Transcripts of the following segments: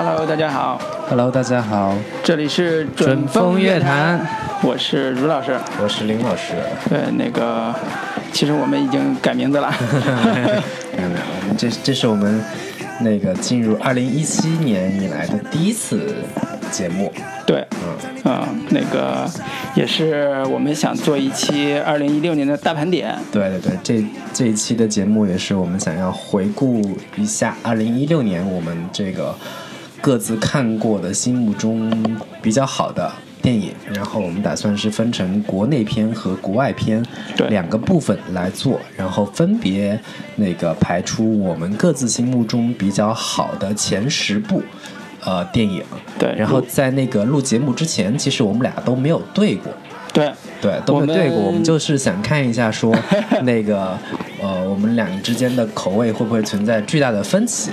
Hello，大家好，Hello，大家好，这里是准风乐坛，我是卢老师。我是林老师。对，那个，其实我们已经改名字了。没有没有，这这是我们那个进入二零一七年以来的第一次节目。对，嗯，嗯，那个也是我们想做一期二零一六年的大盘点。对对对，这这一期的节目也是我们想要回顾一下二零一六年我们这个各自看过的心目中比较好的电影，然后我们打算是分成国内片和国外片两个部分来做，然后分别那个排出我们各自心目中比较好的前十部。呃，电影，对然后在那个录节目之前，其实我们俩都没有对过，对，对，都没有对过。我们我们就是想看一下说，那个呃，我们俩之间的口味会不会存在巨大的分歧？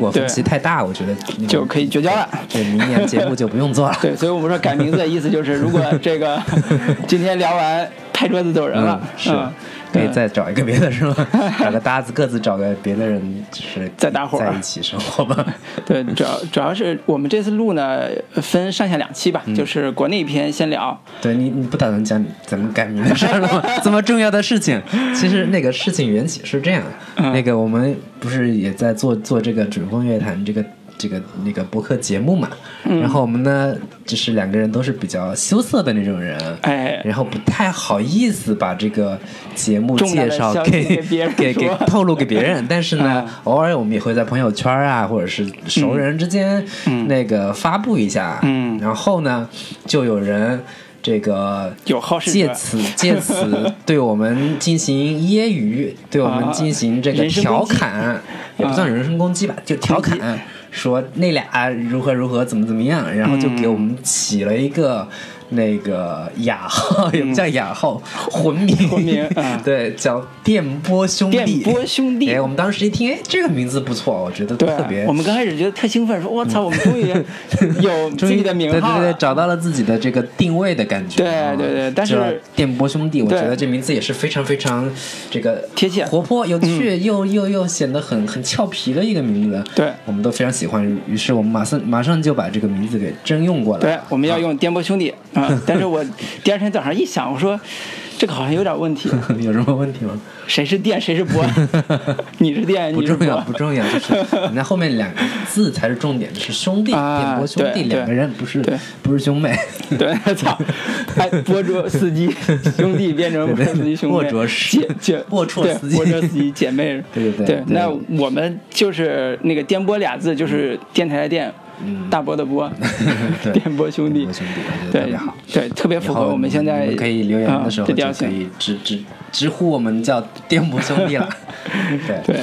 果分对歧太大，我觉得那个就可以绝交了。对，明年节目就不用做了。对，所以我们说改名字的意思就是，如果这个 今天聊完拍桌子走人了。嗯，，是，嗯可以嗯再找一个别的是吗？找个搭子，各自找个别的人，就是再搭伙儿。在一起生活吧。对，主要主要是我们这次录呢，分上下两期嗯。吧，就是国内篇先聊，对你，你不打算讲怎么改名的事儿了吗？这么重要的事情，其实那个事情缘起是这样，嗯。那个我们不是也在做做这个准风乐坛这个这个那个博客节目嘛，嗯。然后我们呢，就是两个人都是比较羞涩的那种人，哎。然后不太好意思把这个节目介绍给给别人 给给透露给别人，但是呢嗯，偶尔我们也会在朋友圈啊，或者是熟人之间嗯。那个发布一下，嗯。然后呢，就有人这个借此借 此对我们进行揶揄，对我们进行这个调侃，也不算人身攻击吧，就调侃，说那俩如何如何怎么怎么样，然后就给我们起了一个。那个雅号也不叫雅号，混名，对，叫电波兄弟。电波兄弟哎，我们当时一听，哎，这个名字不错，我觉得特别。，我们刚开始觉得特兴奋，说我操，我们终于 有 自己的名号了对对对，找到了自己的这个定位的感觉。对啊对对但是电波兄弟，我觉得这名字也是非常非常这个贴切嗯活泼、有趣，又又又显得很很俏皮的一个名字。对我们都非常喜欢，于是我们马上马上就把这个名字给征用过来。对，我们要用电波兄弟啊、但是我第二天早上一想，我说这个好像有点问题，有什么问题吗？谁是电，谁是波？你是电，你是不重要，不。重要，就是 那后面两个字才是重点，是兄弟，啊电波兄弟，两个人不是对不是兄妹。对，操！哎，波卓司机兄弟变成波司机兄妹，姐姐龌龊对司机司机姐妹。对对对对那我们就是那个电波俩字，就是电台的电，大波的波，对 电波兄弟对特别符合我们现在可以留言的时候就可。以直直直呼我们叫电波兄弟了。对。对，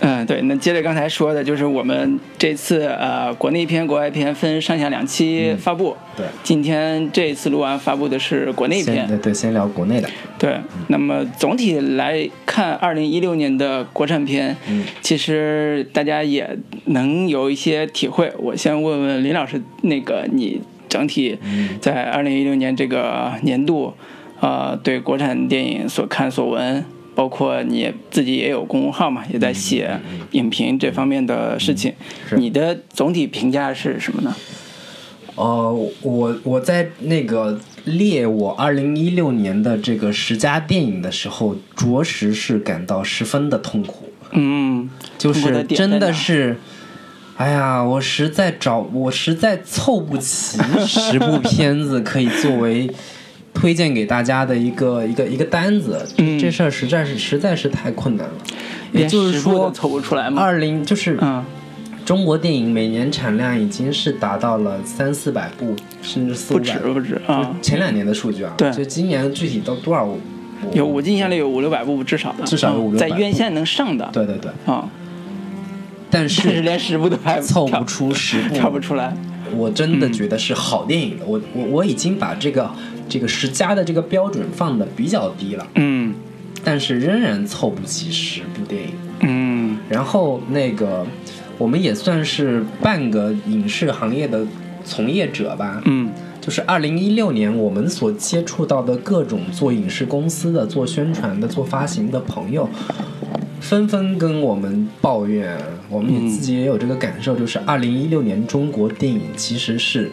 嗯，对。那接着刚才说的，就是我们这次呃国内篇、国外篇分上下两期发布。嗯对今天这次录完发布的是国内篇。对对，先聊国内的。对，那么总体来看，二零一六年的国产片，嗯其实大家也能有一些体会。我先问问林老师，那个你整体嗯在二零一六年这个年度，呃，对国产电影所看所闻，包括你自己也有公众号嘛，也在写影评这方面的事情，你的总体评价是什么呢？呃，我我在那个列我二零一六年的这个十佳电影的时候，着实是感到十分的痛苦，嗯，就是真的是。哎呀，我实在找我实在凑不齐十部片子可以作为推荐给大家的一个一个一个单子，嗯这事儿实在是实在是太困难了。也就是说凑不出来吗？二零就是嗯，中国电影每年产量已经是达到了三四百部，甚至四五不止百部。不止啊。前两年的数据啊，对就今年具体到多少？我有，我印象里有五六百部至少的，至少五六百在院线能上的，对对对，啊，但但是是连十部都拍凑不出十部，跳不出来。我真的觉得是好电影的。我我我已经把这个这个十佳的这个标准放的比较低了，嗯。但是仍然凑不齐十部电影。嗯。然后那个我们也算是半个影视行业的从业者吧，嗯。就是二零一六年我们所接触到的各种做影视公司的、做宣传的、做发行的朋友，纷纷跟我们抱怨，我们也自己也有这个感受，就是二零一六年中国电影其实是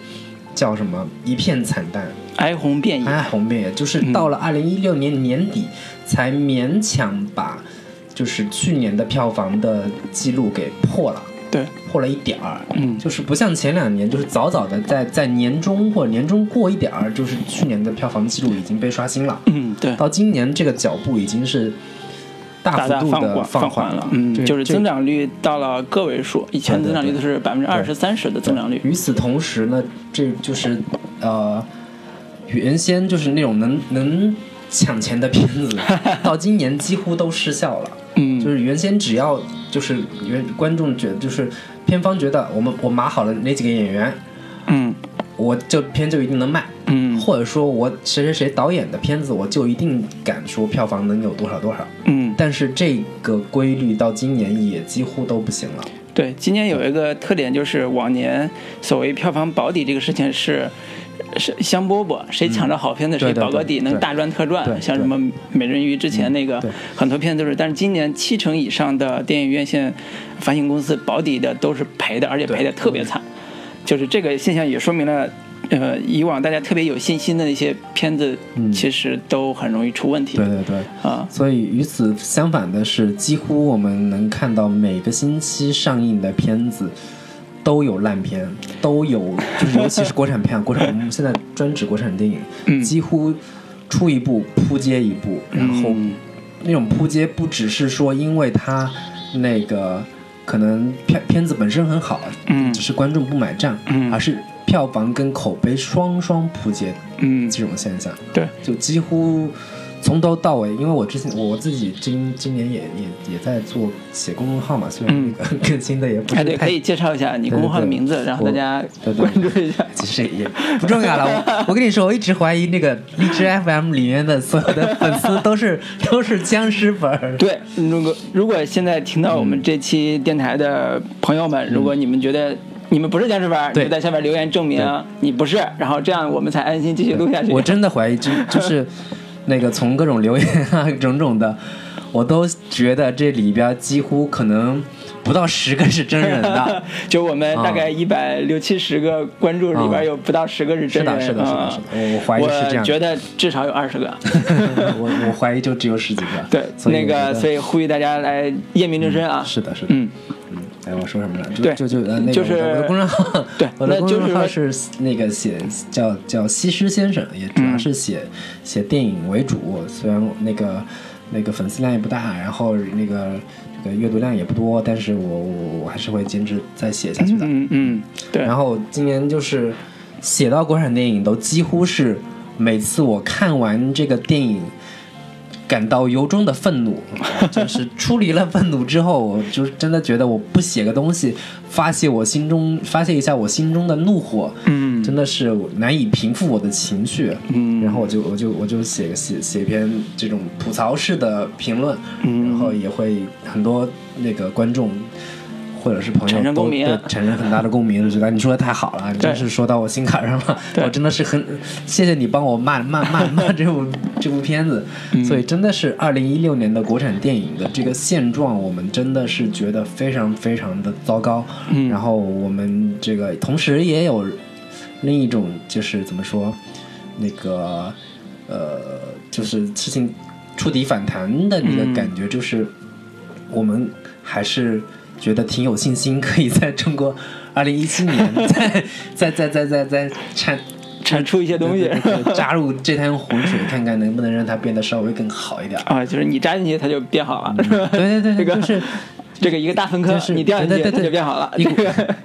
叫什么一片惨淡，哀鸿遍野。哀鸿遍野，就是到了二零一六年年底才勉强把就是去年的票房的记录给破了。对，破了一点儿，嗯，就是不像前两年，就是早早的在在年中或者年中过一点儿，就是去年的票房记录已经被刷新了。嗯，对，到今年这个脚步已经是大幅度的放缓了，嗯，就是增长率到了个位数，以前增长率都是百分之二十三十的增长率。与此同时呢，这就是呃，原先就是那种能能抢钱的片子，到今年几乎都失效了。嗯，就是原先只要就是原观众觉得就是片方觉得我们我码好了哪几个演员，嗯，我这片就一定能卖，嗯，或者说我谁谁谁导演的片子我就一定敢说票房能有多少多少，嗯，但是这个规律到今年也几乎都不行了。对，今年有一个特点就是往年所谓票房保底这个事情是。是香饽饽，谁抢着好片子谁保个底，能大赚特赚。像什么美人鱼之前那个，很多片子都是。但是今年七成以上的电影院线发行公司保底的都是赔的，而且赔的特别惨。就是这个现象也说明了，呃，以往大家特别有信心的那些片子，其实都很容易出问题。对对对，啊。所以与此相反的是，几乎我们能看到每个星期上映的片子。都有烂片，都有，就是尤其是国产片，国产我们现在专指国产电影，几乎出一部扑街一部，然后那种扑街不只是说因为它那个可能片片子本身很好，嗯，只是观众不买账，嗯，而是票房跟口碑双双扑街，嗯，这种现象，对，就几乎。从头到尾，因为我之前我自己今今年也也也在做写公众号嘛，虽然那个 更新的也不是太。对，可以介绍一下你公众号的名字，然后大家关注一下。其实也不重要了，我我跟你说，我一直怀疑那个荔枝 FM 里面的所有的粉丝都是 都是僵尸粉。对，如果如果现在听到我们这期电台的朋友们，如果你们觉得你们不是僵尸粉，就在下面留言证明你不是，然后这样我们才安心继续录下去。我真的怀疑，就就是。那个从各种留言啊，种种的，我都觉得这里边几乎可能不到十个是真人的。就我们大概一百六七十个关注里边有不到十个是真人。是的，是的，是的，我怀疑是这样。我觉得至少有二十个。我我怀疑就只有十几个。对，那个所以呼吁大家来验明正身啊。是的，是的。嗯。哎，我说什么了？对，就就呃，那个我的公众号，对，我的公众号是那个写叫叫西施先生，也主要是写写电影为主。虽然那个那个粉丝量也不大，然后那个这个阅读量也不多，但是我我我还是会坚持再写下去的。嗯嗯，对。然后今年就是写到国产电影，都几乎是每次我看完这个电影。感到由衷的愤怒，就是出离了愤怒之后，我就真的觉得我不写个东西发泄我心中发泄一下我心中的怒火，嗯，真的是难以平复我的情绪，嗯，然后我就我就我就写写写一篇这种吐槽式的评论，嗯，然后也会很多那个观众。或者是朋友都产生很大的共鸣，就觉得你说的太好了，真是说到我心坎上了。我真的是很谢谢你帮我骂骂骂骂这部这部片子。所以真的是二零一六年的国产电影的这个现状，我们真的是觉得非常非常的糟糕。然后我们这个同时也有另一种就是怎么说，那个呃，就是事情触底反弹的那个感觉，就是我们还是。觉得挺有信心，可以在中国二零一七年再再再再再再产产出一些东西，扎入这滩浑水，看看能不能让它变得稍微更好一点啊！就是你扎进去，它就变好了，对对对，这个就是这个一个大粪坑，你掉进去它就变好了，一股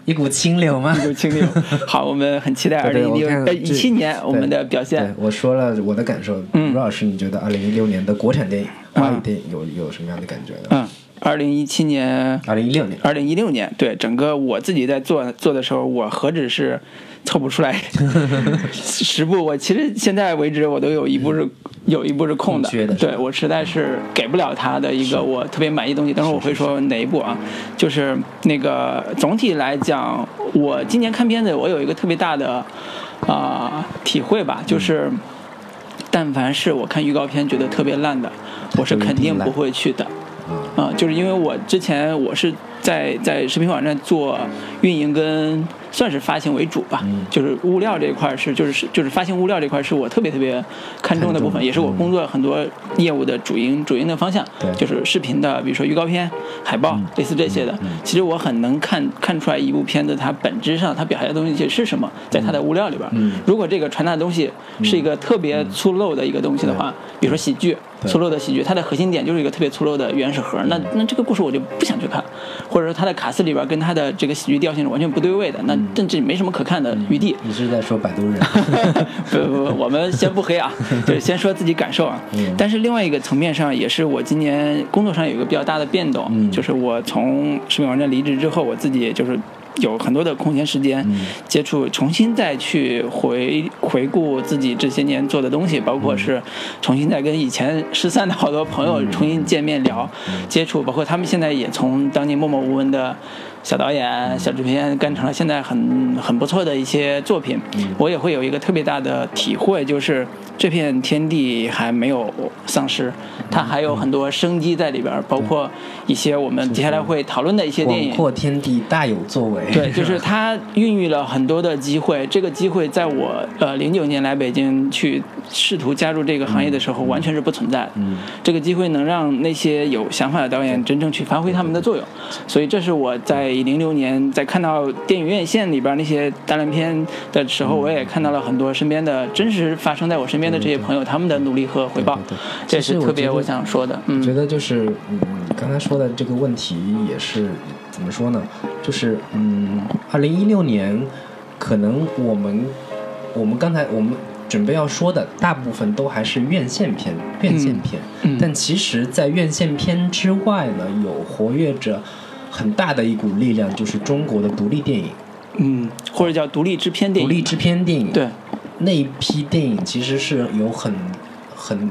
一股清流嘛，一股清流。好，我们很期待二零一六呃一七年我们的表现。我说了我的感受，嗯，卢老师，你觉得二零一六年的国产电影、华语电影有有什么样的感觉呢？嗯。二零一七年，二零一六年，二零一六年，对整个我自己在做做的时候，我何止是凑不出来 十部，我其实现在为止我都有一部是有一部是空的，对我实在是给不了他的一个我特别满意的东西。等会儿我会说哪一部啊？就是那个总体来讲，我今年看片子，我有一个特别大的啊体会吧，就是但凡是我看预告片觉得特别烂的，我是肯定不会去的。啊，就是因为我之前我是在在视频网站做运营跟。算是发行为主吧，就是物料这一块是，就是就是发行物料这块是我特别特别看重的部分，也是我工作很多业务的主营主营的方向，就是视频的，比如说预告片、海报，类似这些的。其实我很能看看出来一部片子它本质上它表现的东西是什么，在它的物料里边。如果这个传达的东西是一个特别粗陋的一个东西的话，比如说喜剧。粗陋的喜剧，它的核心点就是一个特别粗陋的原始核。那那这个故事我就不想去看，或者说它的卡斯里边跟它的这个喜剧调性是完全不对位的，那甚至没什么可看的余地。你是在说摆渡人？不不不，我们先不黑啊，就先说自己感受啊。但是另外一个层面上，也是我今年工作上有一个比较大的变动，就是我从视频网站离职之后，我自己就是。有很多的空闲时间，接触重新再去回回顾自己这些年做的东西，包括是重新再跟以前失散的好多朋友重新见面聊，接触，包括他们现在也从当年默默无闻的。小导演、小制片干成了现在很很不错的一些作品，我也会有一个特别大的体会，就是这片天地还没有丧失，它还有很多生机在里边，包括一些我们接下来会讨论的一些电影。广阔天地大有作为。对，就是它孕育了很多的机会。这个机会在我呃零九年来北京去试图加入这个行业的时候，完全是不存在。嗯。这个机会能让那些有想法的导演真正去发挥他们的作用，所以这是我在。零六年在看到电影院线里边那些大烂片的时候，我也看到了很多身边的真实发生在我身边的这些朋友他们的努力和回报，这是特别我想说的。我觉得就是嗯，刚才说的这个问题也是怎么说呢？就是嗯，二零一六年可能我们我们刚才我们准备要说的大部分都还是院线片，院线片。但其实，在院线片之外呢，有活跃着。很大的一股力量就是中国的独立电影，嗯，或者叫独立制片电影。独立制片电影，对，那一批电影其实是有很很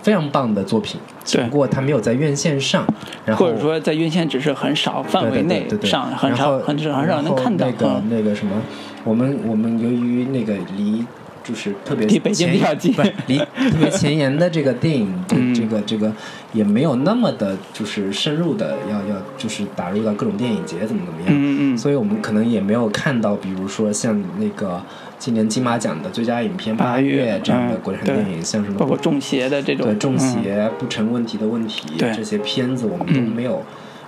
非常棒的作品，只不过它没有在院线上，然后或者说在院线只是很少范围内上，很少很少很少能看到。那个那个什么，我们我们由于那个离。就是特别前 离特别前沿的这个电影，这个这个也没有那么的，就是深入的要要就是打入到各种电影节怎么怎么样，嗯嗯，所以我们可能也没有看到，比如说像那个今年金马奖的最佳影片《八月》这样的国产电影，像什么包括中邪的这种，对中邪不成问题的问题，这些片子我们都没有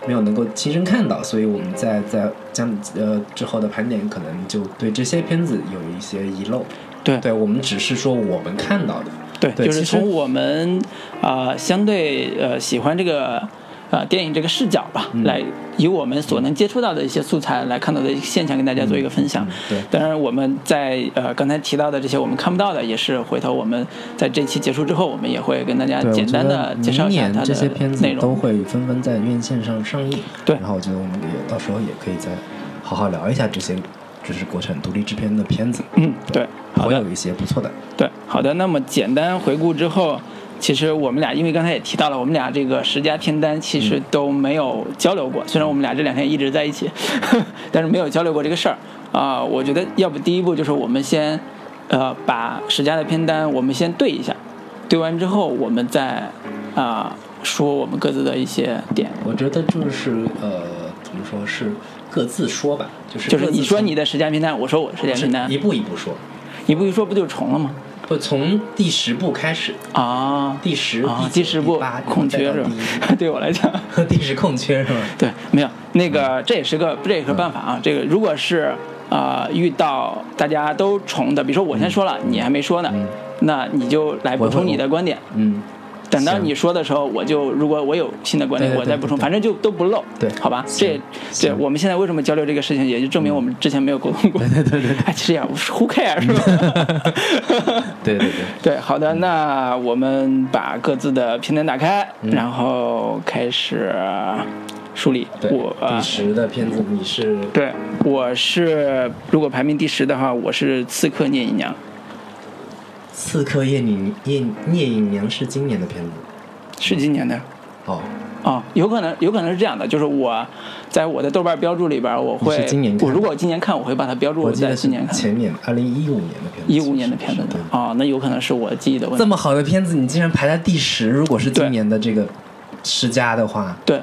没有能够亲身看到，所以我们在在将呃之后的盘点，可能就对这些片子有一些遗漏。对，对我们只是说我们看到的，对，就是从我们啊相对呃喜欢这个啊电影这个视角吧，来以我们所能接触到的一些素材来看到的现象，跟大家做一个分享。对，当然我们在呃刚才提到的这些我们看不到的，也是回头我们在这期结束之后，我们也会跟大家简单的介绍一下它的内容。都会纷纷在院线上上映。对，然后我觉得我们也到时候也可以再好好聊一下这些。这是国产独立制片的片子，嗯，对，会有一些不错的。对，好的。那么简单回顾之后，其实我们俩因为刚才也提到了，我们俩这个十佳片单其实都没有交流过。虽然我们俩这两天一直在一起，但是没有交流过这个事儿啊。我觉得要不第一步就是我们先呃把十佳的片单我们先对一下，对完之后我们再啊说我们各自的一些点。我觉得就是呃怎么说是。各自说吧，就是就是你说你的十佳名单，我说我的十佳名单，一步一步说，一步一说不就重了吗？不，从第十步开始。啊，第十第十部空缺是吧？对我来讲，第十空缺是吧？对，没有。那个，这也是个这也是办法啊。这个如果是啊遇到大家都重的，比如说我先说了，你还没说呢，那你就来补充你的观点，嗯。等到你说的时候，我就如果我有新的观点，我再补充，反正就都不漏，对，好吧？这这我们现在为什么交流这个事情，也就证明我们之前没有沟通过。对对对，哎，其实也 who care 是吧？对对对对，好的，那我们把各自的片单打开，然后开始梳理。我第十的片子你是？对，我是如果排名第十的话，我是《刺客聂隐娘》。刺客聂隐聂聂隐娘是今年的片子，是今年的。哦。哦，有可能有可能是这样的，就是我在我的豆瓣标注里边，我会我如果今年看，我会把它标注在今年看。前年二零一五年的片子，一五年的片子。哦，那有可能是我记忆的问题。这么好的片子，你竟然排在第十，如果是今年的这个十佳的话，对，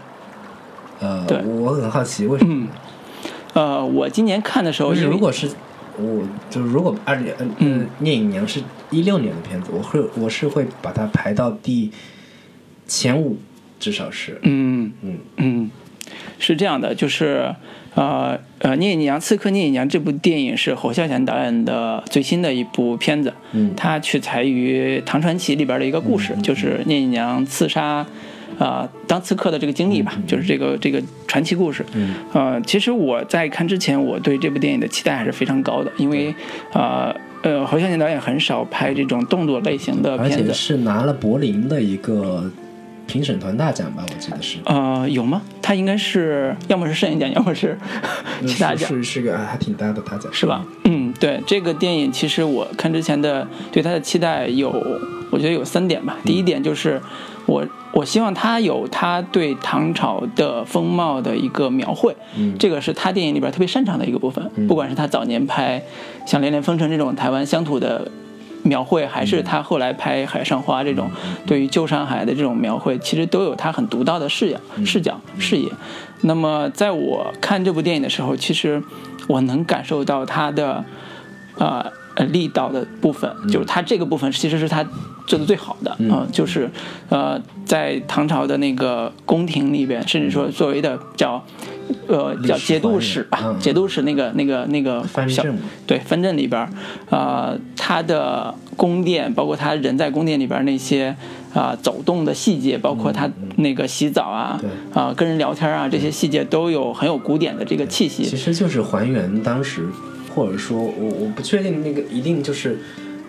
呃，对。我很好奇为什么？呃，我今年看的时候，如果是我，就是如果二零嗯，聂隐娘是一六年的片子，我会我是会把它排到第前五，至少是，嗯嗯嗯，是这样的，就是呃呃，聂隐娘刺客聂隐娘这部电影是侯孝贤导演的最新的一部片子，嗯，它取材于唐传奇里边的一个故事，就是聂隐娘刺杀。啊，当刺客的这个经历吧，就是这个这个传奇故事。嗯，呃，其实我在看之前，我对这部电影的期待还是非常高的，因为，呃呃，侯孝贤导演很少拍这种动作类型的片子，而且是拿了柏林的一个评审团大奖吧，我记得是。呃，有吗？他应该是要么是摄影奖，要么是其他奖，是是个还挺大的大奖，是吧？嗯，对，这个电影其实我看之前的对他的期待有，我觉得有三点吧。第一点就是我。我希望他有他对唐朝的风貌的一个描绘，这个是他电影里边特别擅长的一个部分。不管是他早年拍像《连连风尘》这种台湾乡土的描绘，还是他后来拍《海上花》这种对于旧上海的这种描绘，其实都有他很独到的视角、视角、视野。那么在我看这部电影的时候，其实我能感受到他的啊。呃，力道的部分，就是他这个部分其实是他做的最好的啊，就是呃，在唐朝的那个宫廷里边，甚至说作为的叫呃叫节度使吧，节度使那个那个那个小对藩镇里边，呃，他的宫殿，包括他人在宫殿里边那些啊走动的细节，包括他那个洗澡啊啊跟人聊天啊这些细节都有很有古典的这个气息，其实就是还原当时。或者说我我不确定那个一定就是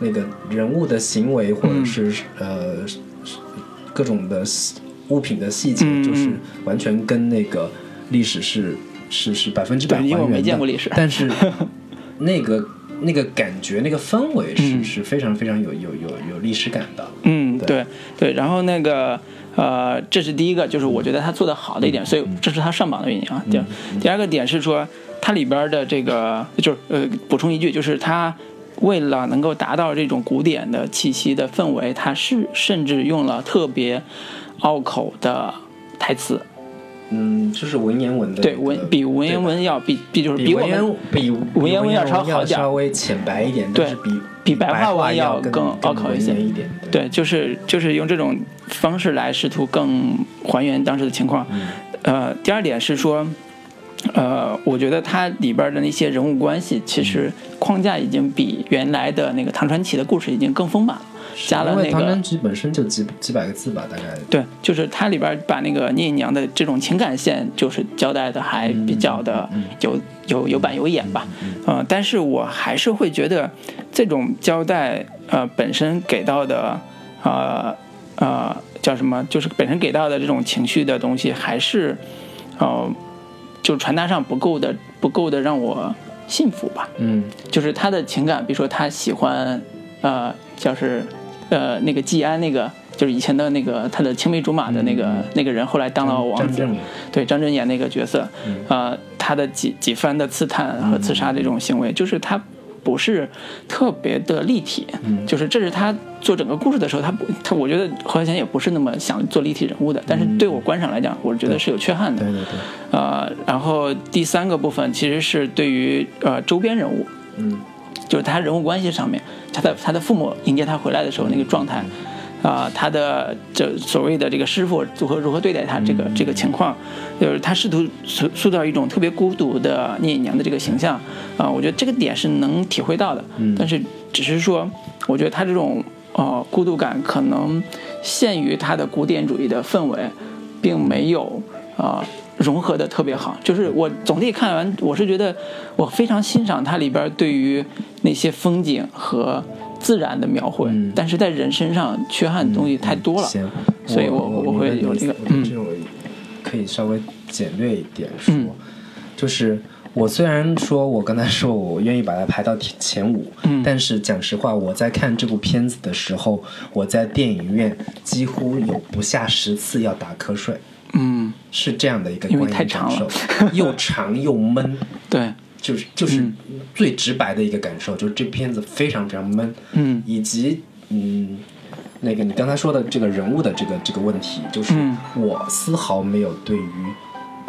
那个人物的行为，或者是呃各种的物品的细节，就是完全跟那个历史是是是百分之百还原的。但是那个那个感觉，那个氛围是是非常非常有有有有历史感的。嗯，对对。然后那个呃，这是第一个，就是我觉得他做的好的一点，所以这是他上榜的原因啊。第第二个点是说。它里边的这个就是呃，补充一句，就是它为了能够达到这种古典的气息的氛围，它是甚至用了特别拗口的台词。嗯，就是文言文的。对文比文言文要比比就是比我们比文言文要稍好点，稍微浅白一点，对，比比白话文要更拗口一些一点。对，就是就是用这种方式来试图更还原当时的情况。呃，第二点是说。呃，我觉得它里边的那些人物关系，其实框架已经比原来的那个唐传奇的故事已经更丰满了，加了那个唐传奇本身就几几百个字吧，大概。对，就是它里边把那个聂隐娘的这种情感线，就是交代的还比较的有有有板有眼吧，呃，但是我还是会觉得这种交代，呃，本身给到的，呃呃，叫什么，就是本身给到的这种情绪的东西，还是，呃。就传达上不够的，不够的让我信服吧。嗯，就是他的情感，比如说他喜欢，呃，就是，呃，那个季安，那个就是以前的那个他的青梅竹马的那个那个人，后来当了王子。对，张震演那个角色，呃，他的几几番的刺探和刺杀这种行为，就是他。不是特别的立体，就是这是他做整个故事的时候，他不他我觉得何小贤也不是那么想做立体人物的，但是对我观赏来讲，我觉得是有缺憾的。对对对。呃，然后第三个部分其实是对于呃周边人物，嗯，就是他人物关系上面，他的他的父母迎接他回来的时候那个状态。啊，他的这所谓的这个师傅如何如何对待他这个这个情况，就是他试图塑塑造一种特别孤独的聂隐娘的这个形象啊，我觉得这个点是能体会到的。嗯，但是只是说，我觉得他这种呃孤独感可能限于他的古典主义的氛围，并没有啊融合的特别好。就是我总体看完，我是觉得我非常欣赏它里边对于那些风景和。自然的描绘，但是在人身上缺憾的东西太多了，所以我我会有这个。这种可以稍微简略一点说，就是我虽然说我刚才说我愿意把它排到前五，但是讲实话，我在看这部片子的时候，我在电影院几乎有不下十次要打瞌睡。嗯，是这样的一个观影感受，又长又闷。对。就是就是最直白的一个感受，就是这片子非常非常闷，嗯，以及嗯，那个你刚才说的这个人物的这个这个问题，就是我丝毫没有对于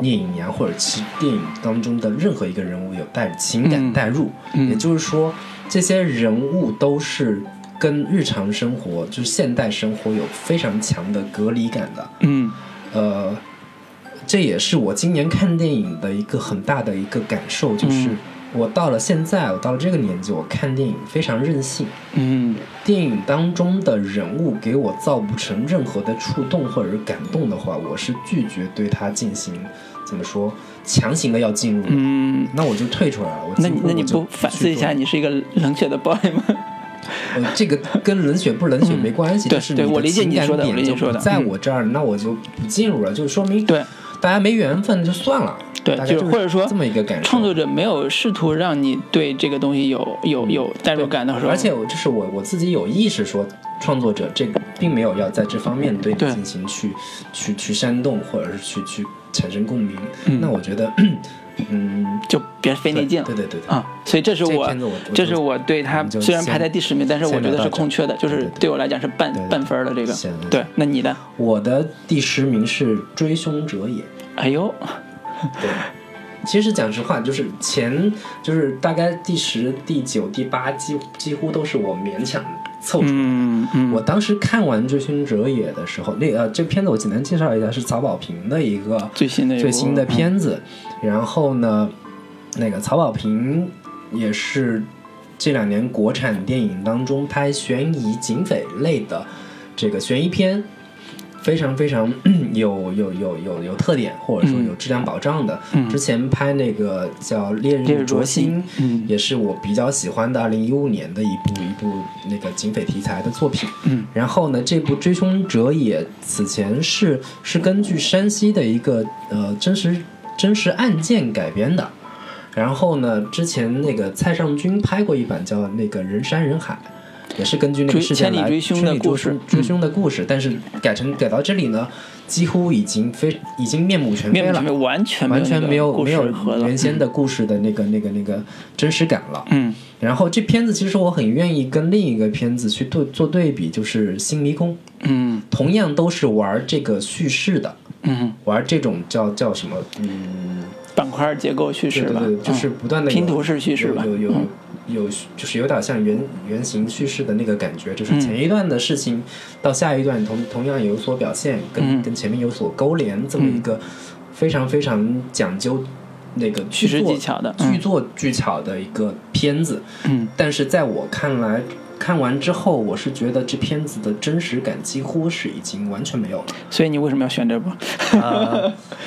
聂隐娘或者其电影当中的任何一个人物有带情感代入，也就是说，这些人物都是跟日常生活，就是现代生活有非常强的隔离感的。嗯，呃，这也是我今年看电影的一个很大的一个感受，就是。我到了现在，我到了这个年纪，我看电影非常任性。嗯，电影当中的人物给我造不成任何的触动或者是感动的话，我是拒绝对他进行怎么说强行的要进入。嗯，那我就退出来了。我那那你不反思一下，你是一个冷血的 boy 吗？呃，这个跟冷血不冷血没关系。对，对我理解你说的，我理解说的。在我这儿，那我就不进入了，就说明对大家没缘分，就算了。对，就是或者说这么一个感受，创作者没有试图让你对这个东西有有有代入感的时候，而且我就是我我自己有意识说，创作者这个并没有要在这方面对你进行去去去煽动，或者是去去产生共鸣。那我觉得，嗯，就别费那劲了。对对对对啊，所以这是我这是我对他虽然排在第十名，但是我觉得是空缺的，就是对我来讲是半半分的这个。对，那你的？我的第十名是《追凶者也》。哎呦。对，其实讲实话，就是前就是大概第十、第九、第八，几几乎都是我勉强凑出来的。嗯嗯。我当时看完《追凶者也》的时候，那呃，这片子我简单介绍一下，是曹保平的一个最新的最新的片子。然后呢，那个曹保平也是这两年国产电影当中拍悬疑警匪类的这个悬疑片。非常非常 有有有有有特点，或者说有质量保障的。之前拍那个叫《烈日灼心》，也是我比较喜欢的二零一五年的一部一部那个警匪题材的作品。然后呢，这部《追凶者也》此前是是根据山西的一个呃真实真实案件改编的。然后呢，之前那个蔡尚君拍过一版叫那个《人山人海》。也是根据那个事件来追凶的故事，追凶的故事，但是改成改到这里呢，几乎已经非已经面目全非了，完全完全没有没有原先的故事的那个那个那个真实感了。嗯，然后这片子其实我很愿意跟另一个片子去对做对比，就是《新迷宫》。嗯，同样都是玩这个叙事的。嗯，玩这种叫叫什么？嗯，板块结构叙事吧，就是不断的拼图式叙事吧，有有。有就是有点像原原型叙事的那个感觉，就是前一段的事情到下一段同同样有所表现，跟跟前面有所勾连，这么一个非常非常讲究那个叙事技巧的剧作技巧的一个片子。嗯，但是在我看来，看完之后，我是觉得这片子的真实感几乎是已经完全没有了。所以你为什么要选这部？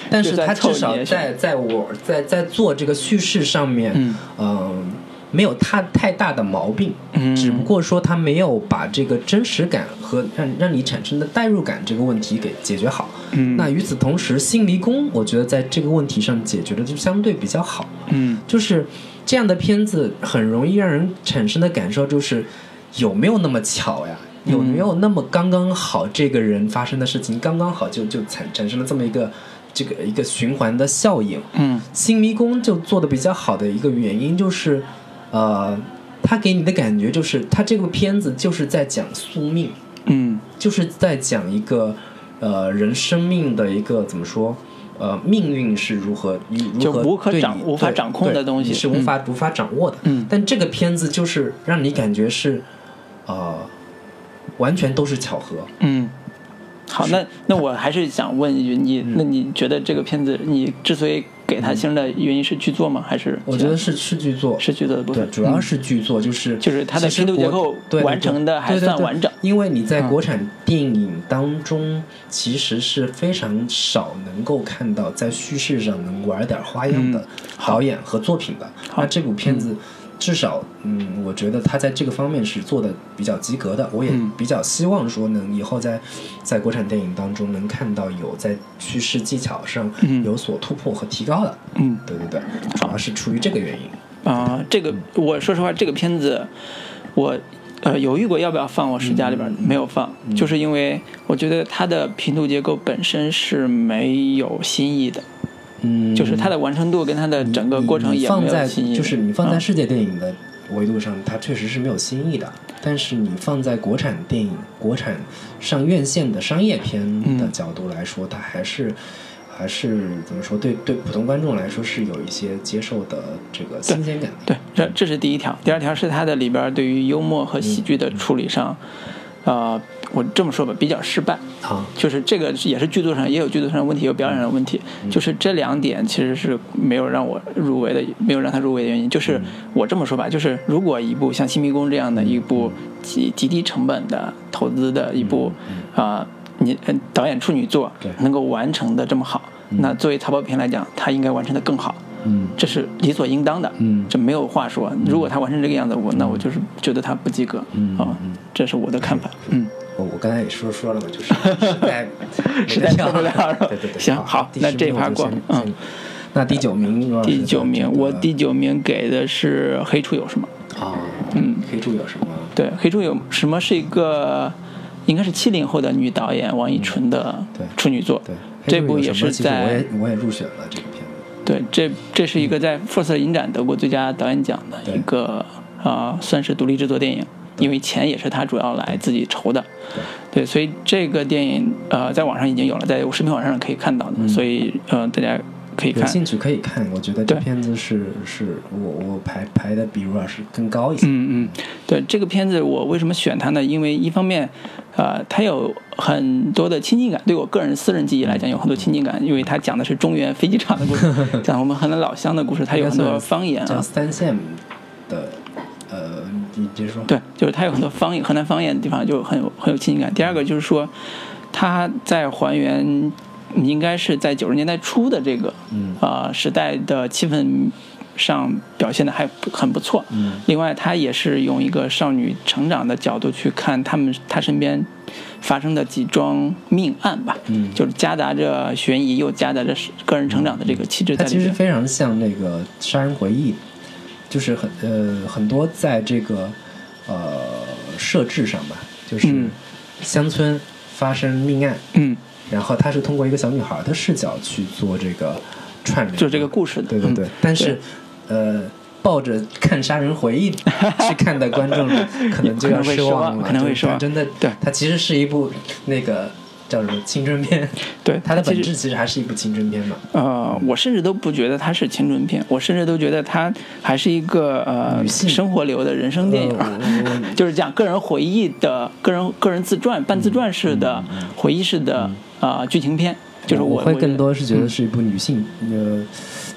但是他至少在 在我在在做这个叙事上面，嗯。没有太太大的毛病，嗯只不过说他没有把这个真实感和让让你产生的代入感这个问题给解决好。嗯那与此同时，《新迷宫》我觉得在这个问题上解决的就相对比较好。嗯，就是这样的片子很容易让人产生的感受就是有没有那么巧呀？有没有那么刚刚好？这个人发生的事情刚刚好就就产产生了这么一个这个一个循环的效应。嗯，《新迷宫》就做的比较好的一个原因就是。呃，他给你的感觉就是，他这个片子就是在讲宿命，嗯，就是在讲一个呃人生命的一个怎么说，呃，命运是如何如何无可掌无法掌控的东西是无法无法掌握的，嗯，但这个片子就是让你感觉是，呃，完全都是巧合，嗯。好，那那我还是想问一句，你那你觉得这个片子你之所以给他星的原因是剧作吗？还是我觉得是是剧作，是剧作的部分，主要是剧作，就是就是它的拼图结构完成的还算完整。因为你在国产电影当中，其实是非常少能够看到在叙事上能玩点花样的导演和作品的。那这部片子。至少，嗯，我觉得他在这个方面是做的比较及格的。我也比较希望说，能以后在在国产电影当中能看到有在叙事技巧上有所突破和提高的。嗯，对对对，主要是出于这个原因。啊，这个我说实话，这个片子我呃犹豫过要不要放我十佳里边，没有放，就是因为我觉得它的拼图结构本身是没有新意的。嗯，就是它的完成度跟它的整个过程也放在就是你放在世界电影的维度上，它确实是没有新意的。但是你放在国产电影、国产上院线的商业片的角度来说，它还是还是怎么说？对对，普通观众来说是有一些接受的这个新鲜感。对，这这是第一条。第二条是它的里边对于幽默和喜剧的处理上。呃，我这么说吧，比较失败。啊，就是这个也是剧作上也有剧作上的问题，有表演上的问题。就是这两点其实是没有让我入围的，没有让他入围的原因。就是我这么说吧，就是如果一部像《新迷宫》这样的一部极极低成本的投资的一部啊，你导演处女作能够完成的这么好，那作为财报片来讲，他应该完成的更好。嗯，这是理所应当的。嗯，这没有话说。如果他完成这个样子，我那我就是觉得他不及格。嗯啊，这是我的看法。嗯，我我刚才也说说了嘛，就是实在实在受不了了。对对对，行好，那这一趴过。嗯，那第九名，第九名，我第九名给的是《黑处有什么》。啊，嗯，《黑处有什么》？对，《黑处有什么》是一个应该是七零后的女导演王一纯的处女作。对，这部也是在我也我也入选了这个片子。对，这这是一个在福斯影展得过最佳导演奖的一个啊，算是独立制作电影，因为钱也是他主要来自己筹的。对，所以这个电影呃，在网上已经有了，在视频网上可以看到的，所以呃，大家可以看。有兴趣可以看，我觉得这片子是是我我排排的比如啊是更高一些。嗯嗯，对这个片子我为什么选它呢？因为一方面。呃，它有很多的亲近感，对我个人私人记忆来讲有很多亲近感，因为它讲的是中原飞机场的故事，讲我们河南老乡的故事，它有很多方言啊。三线的，呃，你接着说。对，就是它有很多方言，河南方言的地方就很有很有亲近感。第二个就是说，它在还原应该是在九十年代初的这个嗯啊时代的气氛。上表现的还很不错。嗯，另外，他也是用一个少女成长的角度去看他们他身边发生的几桩命案吧。嗯，就是夹杂着悬疑，又夹杂着个人成长的这个气质在里面。其实非常像那个《杀人回忆》，就是很呃很多在这个呃设置上吧，就是乡村发生命案。嗯，然后他是通过一个小女孩的视角去做这个串联，就这个故事的。对对对，但是。呃，抱着看《杀人回忆》去 看的观众，可能就要失望了，可能会失望。真的，对，它其实是一部那个叫什么青春片。对，它的本质其实还是一部青春片嘛。呃，我甚至都不觉得它是青春片，我甚至都觉得它还是一个呃生活流的人生电影，就是讲个人回忆的个人个人自传、半自传式的回忆式的啊剧情片。就是我会更多是觉得是一部女性呃。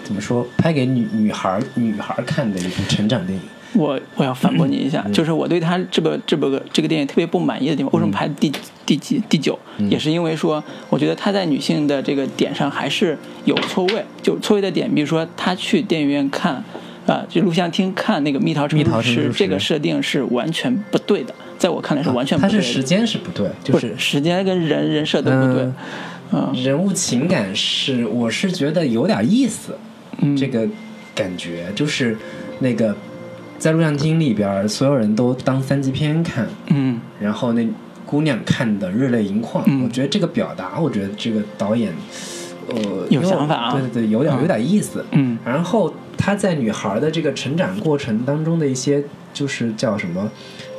怎么说？拍给女女孩女孩看的一部成长电影。我我要反驳你一下，就是我对他这个这个这个电影特别不满意的地方。为什么排第第几第九？也是因为说，我觉得他在女性的这个点上还是有错位。就错位的点，比如说他去电影院看，啊，就录像厅看那个《蜜桃成熟时》，这个设定是完全不对的。在我看来是完全不对。它是时间是不对，就是时间跟人人设都不对。嗯，人物情感是，我是觉得有点意思。这个感觉就是那个在录像厅里边，所有人都当三级片看，嗯，然后那姑娘看的热泪盈眶。嗯我觉得这个表达，我觉得这个导演呃有想法啊，对对对，有点有点意思。嗯，然后他在女孩的这个成长过程当中的一些，就是叫什么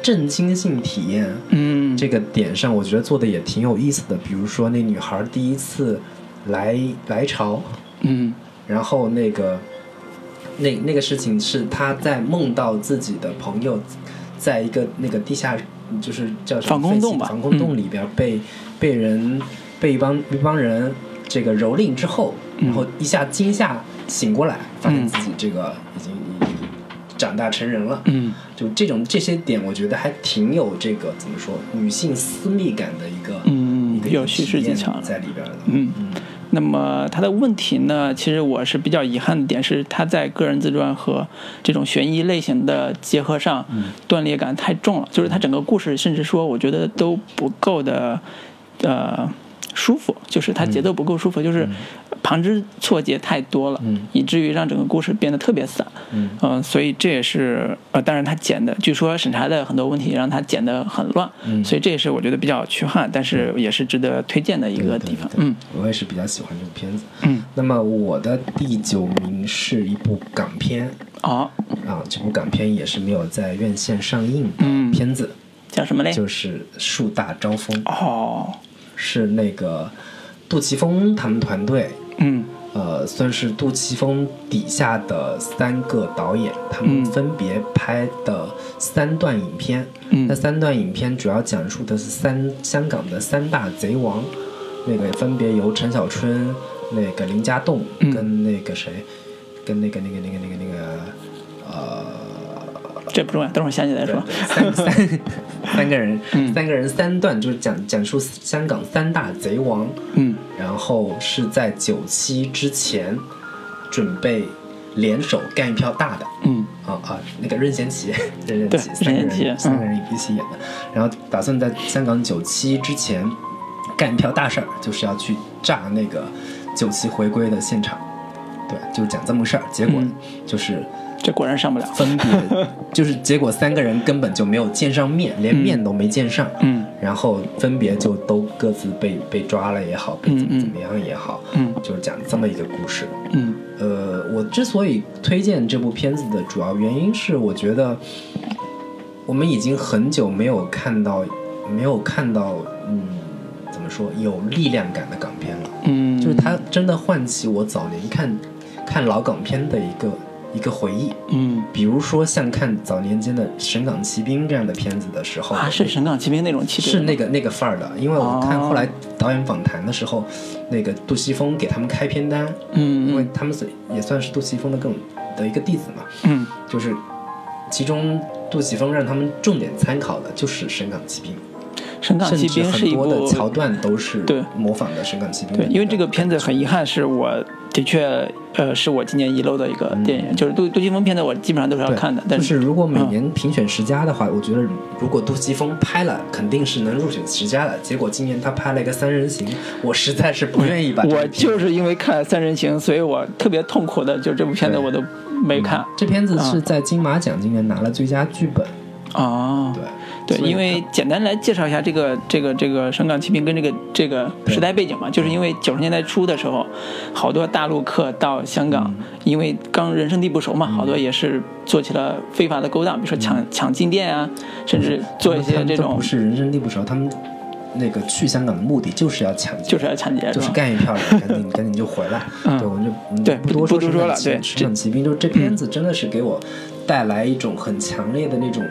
震惊性体验，嗯，这个点上，我觉得做的也挺有意思的。比如说那女孩第一次来来潮，嗯。然后那个，那那个事情是他在梦到自己的朋友，在一个那个地下，就是叫什么防空洞吧，防空洞里边被被人被一帮一帮人这个蹂躏之后，然后一下惊吓醒过来，发现自己这个已经长大成人了。嗯，就这种这些点，我觉得还挺有这个怎么说女性私密感的一个嗯一个有叙事技巧在里边的。嗯。那么他的问题呢？其实我是比较遗憾的点是，他在个人自传和这种悬疑类型的结合上，断裂感太重了。就是他整个故事，甚至说我觉得都不够的，呃。舒服，就是它节奏不够舒服，就是旁枝错节太多了，以至于让整个故事变得特别散。嗯，所以这也是呃，当然他剪的，据说审查的很多问题让他剪得很乱，所以这也是我觉得比较缺憾，但是也是值得推荐的一个地方。嗯，我也是比较喜欢这部片子。嗯，那么我的第九名是一部港片。哦，啊，这部港片也是没有在院线上映的片子，叫什么嘞？就是《树大招风》哦，是那个杜琪峰他们团队，嗯，呃，算是杜琪峰底下的三个导演，他们分别拍的三段影片。嗯，那三段影片主要讲述的是三香港的三大贼王，那个分别由陈小春、那个林家栋跟那个谁，跟那个那个那个那个那个呃，这不重要，等会儿想起来说。三三 三个人，三个人三段就是讲讲述香港三大贼王。嗯，然后是在九七之前准备联手干一票大的。嗯。啊啊，那个任贤齐，任贤齐三个人三个人一起演的，然后打算在香港九七之前干一票大事儿，就是要去炸那个九七回归的现场，对，就讲这么个事儿。结果就是这果然上不了，分别就是结果三个人根本就没有见上面，连面都没见上，嗯，然后分别就都各自被被抓了也好，被怎么怎么样也好，嗯，就是讲这么一个故事，嗯。呃，我之所以推荐这部片子的主要原因是，我觉得我们已经很久没有看到，没有看到，嗯，怎么说有力量感的港片了。嗯，就是它真的唤起我早年看看老港片的一个一个回忆。嗯，比如说像看早年间的《神港奇兵》这样的片子的时候，啊，是《神港奇兵》那种气质，是那个那个范儿的。因为我看后来导演访谈的时候。那个杜琪峰给他们开片单，嗯，因为他们是也算是杜琪峰的更的一个弟子嘛，嗯，就是其中杜琪峰让他们重点参考的就是《神港奇兵》，《神港奇兵》是一部的桥段都是对模仿的《神港奇兵》。对，因为这个片子很遗憾，是我的确呃是我今年遗漏的一个电影，就是杜杜琪峰片子我基本上都是要看的。但是如果每年评选十佳的话，我觉得如果杜琪峰拍了，肯定是能入选十佳的。结果今年他拍了一个《三人行》，我实在是不愿意把。我就是因为看《三人行》，所以我特别痛苦的，就这部片子我都没看。这片子是在金马奖今年拿了最佳剧本。哦，对。对，因为简单来介绍一下这个这个这个《神港奇兵》跟这个这个时代背景嘛，就是因为九十年代初的时候，好多大陆客到香港，因为刚人生地不熟嘛，好多也是做起了非法的勾当，比如说抢抢金店啊，甚至做一些这种。不是人生地不熟，他们那个去香港的目的就是要抢劫，就是要抢劫，就是干一票人，赶紧赶紧就回来。对，我们就对不多不多说了。对，《神港奇兵》就是这片子真的是给我带来一种很强烈的那种。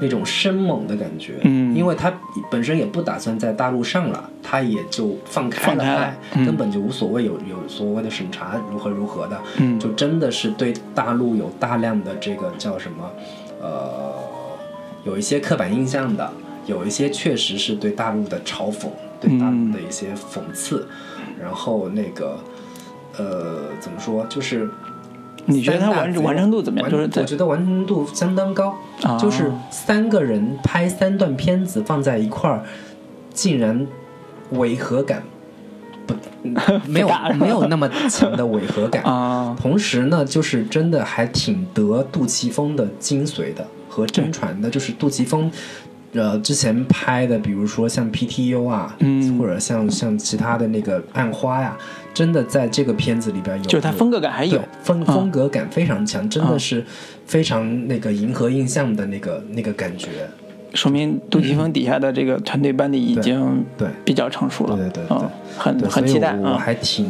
那种生猛的感觉，嗯，因为他本身也不打算在大陆上了，他也就放开了根本就无所谓有有所谓的审查如何如何的，嗯，就真的是对大陆有大量的这个叫什么，呃，有一些刻板印象的，有一些确实是对大陆的嘲讽，对大陆的一些讽刺，嗯、然后那个，呃，怎么说，就是。你觉得它完完成度怎么样？就是我觉得完成度相当高，啊、就是三个人拍三段片子放在一块儿，竟然违和感不 没有没有那么强的违和感啊。同时呢，就是真的还挺得杜琪峰的精髓的和真传的，就是杜琪峰。呃，之前拍的，比如说像 PTU 啊，嗯，或者像像其他的那个暗花呀，真的在这个片子里边有，就是它风格感还有风风格感非常强，真的是非常那个银河印象的那个那个感觉。说明杜琪峰底下的这个团队班底已经对。比较成熟了，对对对，嗯，很很期待我还挺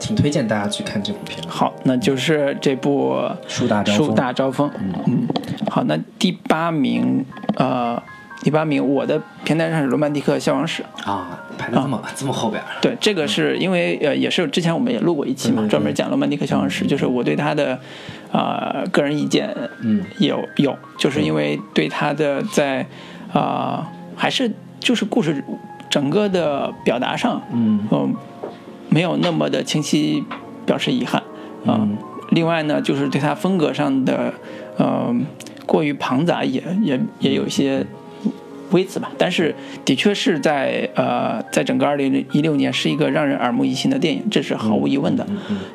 挺推荐大家去看这部片。好，那就是这部《树大招风》。树大招风，嗯，好，那第八名，呃，第八名，我的平台上是《罗曼蒂克消亡史》啊，排的这么、啊、这么后边。对，这个是因为呃，也是之前我们也录过一期嘛，嗯、专门讲《罗曼蒂克消亡史》，就是我对他的啊、呃、个人意见，嗯，有有，就是因为对他的在啊、呃、还是就是故事整个的表达上，嗯嗯。呃没有那么的清晰，表示遗憾啊。嗯、另外呢，就是对他风格上的，呃，过于庞杂也也也有一些微词吧。但是的确是在呃，在整个二零一六年是一个让人耳目一新的电影，这是毫无疑问的。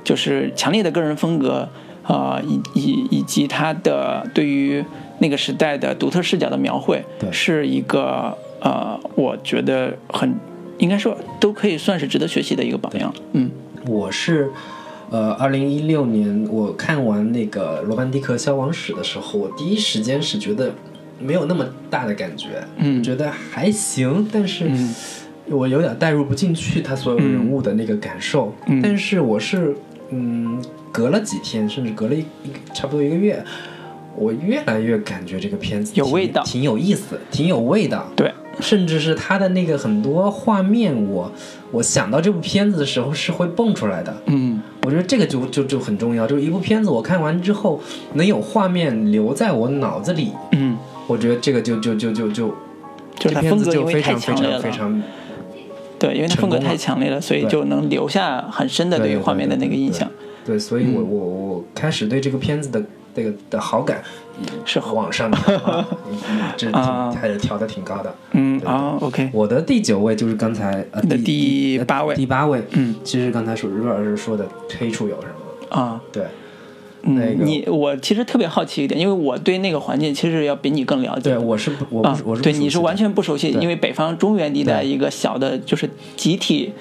就是强烈的个人风格啊、呃，以以以及他的对于那个时代的独特视角的描绘，是一个呃，我觉得很。应该说都可以算是值得学习的一个榜样。嗯，我是呃，二零一六年我看完那个罗曼蒂克消亡史的时候，我第一时间是觉得没有那么大的感觉，嗯，觉得还行，但是我有点代入不进去他所有人物的那个感受。但是我是嗯，隔了几天，甚至隔了一差不多一个月，我越来越感觉这个片子有味道，挺有意思，挺有味道。对。甚至是他的那个很多画面，我我想到这部片子的时候是会蹦出来的。嗯，我觉得这个就就就很重要，就是一部片子我看完之后能有画面留在我脑子里。嗯，我觉得这个就就就就就这片子就非常非常非常。对，因为它风格太强烈了，所以就能留下很深的对于画面的那个印象。对，所以我我我开始对这个片子的这个的好感。是往上的，这还是调的挺高的。嗯啊，OK。我的第九位就是刚才呃第八位，第八位。嗯，其实刚才说瑞老师说的黑处有什么啊？对，嗯，你我其实特别好奇一点，因为我对那个环境其实要比你更了解。对，我是不，我我是对你是完全不熟悉，因为北方中原地带一个小的，就是集体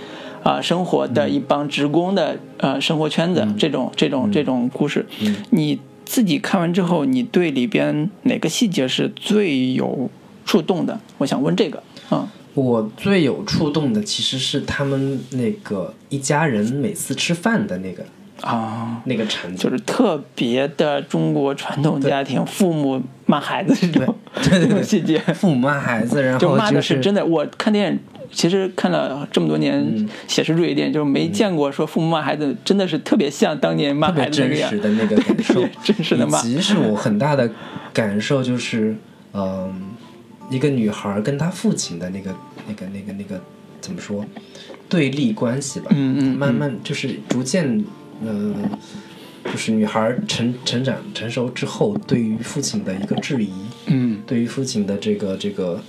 啊生活的一帮职工的呃生活圈子，这种这种这种故事，你。自己看完之后，你对里边哪个细节是最有触动的？我想问这个啊。我最有触动的其实是他们那个一家人每次吃饭的那个啊，那个场景，就是特别的中国传统家庭，父母骂孩子这种对对 细节，父母骂孩子，然后就骂的是真的。我看电影。其实看了这么多年写实主义电影，就是没见过说父母骂孩子真的是特别像当年骂孩子那个样，真实的那个感受，真实的骂。其实我很大的感受就是，嗯，一个女孩跟她父亲的那个、那个、那个、那个怎么说对立关系吧？嗯嗯，慢慢就是逐渐，嗯，就是女孩成成长成熟之后，对于父亲的一个质疑，嗯，对于父亲的这个这个。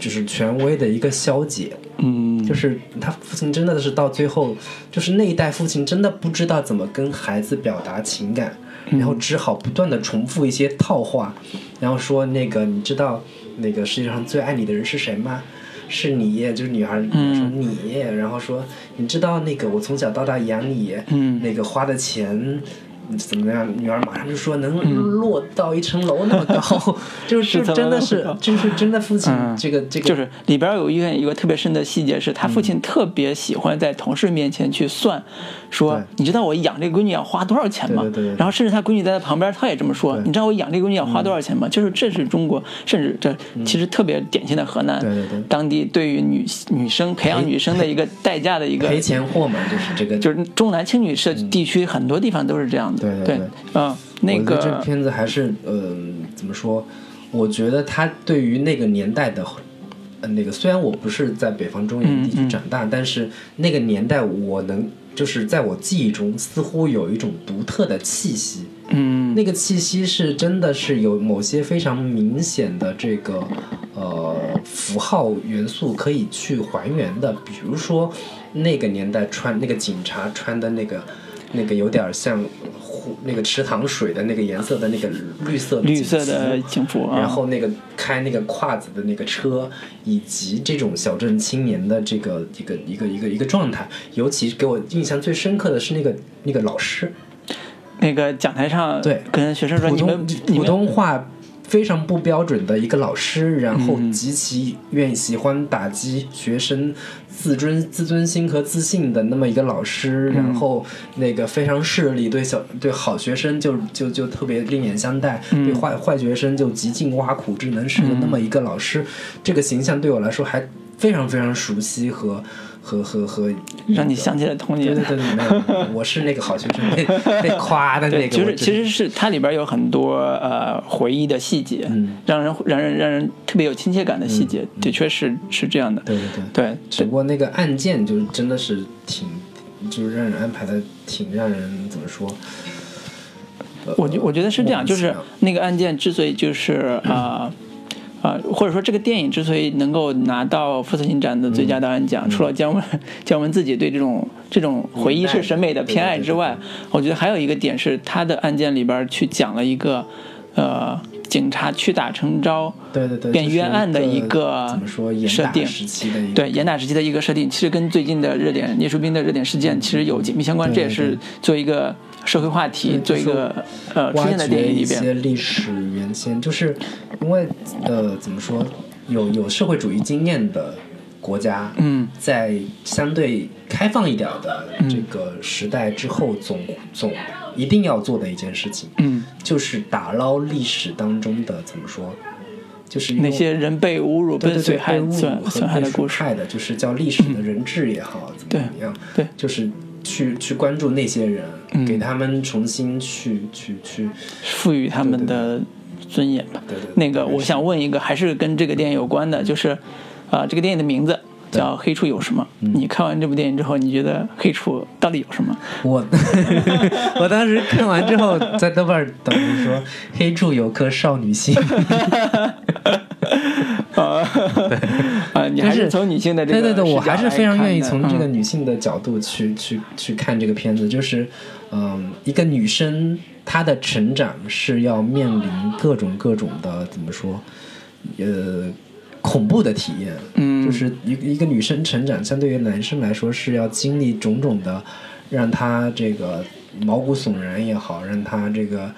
就是权威的一个消解，嗯，就是他父亲真的是到最后，就是那一代父亲真的不知道怎么跟孩子表达情感，然后只好不断的重复一些套话，然后说那个你知道那个世界上最爱你的人是谁吗？是你，就是女孩说你，然后说你知道那个我从小到大养你，那个花的钱。怎么样？女儿马上就说能落到一层楼那么高，就是真的是，就是真的父亲这个这个，就是里边有一个一个特别深的细节，是他父亲特别喜欢在同事面前去算，说你知道我养这个闺女要花多少钱吗？然后甚至他闺女在他旁边，他也这么说，你知道我养这个闺女要花多少钱吗？就是这是中国，甚至这其实特别典型的河南当地对于女女生培养女生的一个代价的一个赔钱货嘛，就是这个，就是重男轻女社地区很多地方都是这样的。对对对，嗯，那个这片子还是，嗯，怎么说？我觉得他对于那个年代的，那个虽然我不是在北方中原地区长大，但是那个年代我能就是在我记忆中似乎有一种独特的气息，嗯，那个气息是真的是有某些非常明显的这个呃符号元素可以去还原的，比如说那个年代穿那个警察穿的那个。那个有点像湖那个池塘水的那个颜色的那个绿色绿色的景服，然后那个开那个胯子的那个车，以及这种小镇青年的这个一个一个一个一个状态，尤其给我印象最深刻的是那个那个老师，那个讲台上对跟学生说你们普通话。非常不标准的一个老师，然后极其愿意喜欢打击学生自尊自尊心和自信的那么一个老师，然后那个非常势利，对小对好学生就就就特别另眼相待，对坏坏学生就极尽挖苦之能事的那么一个老师，这个形象对我来说还非常非常熟悉和。和和和，让你想起了童年。对对对，我是那个好学生，被被夸的那个。就是其实是它里边有很多呃回忆的细节，让人让人让人特别有亲切感的细节，的确是是这样的。对对对对。只不过那个案件就是真的是挺，就是让人安排的挺让人怎么说？我觉我觉得是这样，就是那个案件之所以就是啊。啊，或者说这个电影之所以能够拿到福斯影展的最佳导演奖，除了姜文姜文自己对这种这种回忆式审美的偏爱之外，我觉得还有一个点是他的案件里边去讲了一个，呃，警察屈打成招，对对对，变冤案的一个怎么说设定对严打时期的一个设定，其实跟最近的热点聂树斌的热点事件其实有紧密相关，这也是做一个社会话题，做一个呃出现在电影里边。一些历史原先，就是因为呃怎么说，有有社会主义经验的国家，嗯，在相对开放一点的这个时代之后，总总。一定要做的一件事情，嗯，就是打捞历史当中的怎么说，就是那些人被侮辱、被损害、损害的故事，的，就是叫历史的人质也好，怎么样？对，就是去去关注那些人，给他们重新去去去赋予他们的尊严吧。对对。那个，我想问一个，还是跟这个电影有关的，就是啊，这个电影的名字。叫黑处有什么？你看完这部电影之后，你觉得黑处到底有什么？我 我当时看完之后，在豆瓣等于说 黑处有颗少女心。啊，啊，你还是从女性的这个对对对，我还是非常愿意从这个女性的角度去去去看这个片子。就是嗯，一个女生她的成长是要面临各种各种的怎么说？呃。恐怖的体验，嗯，就是一一个女生成长，相对于男生来说是要经历种种的，让她这个毛骨悚然也好，让她这个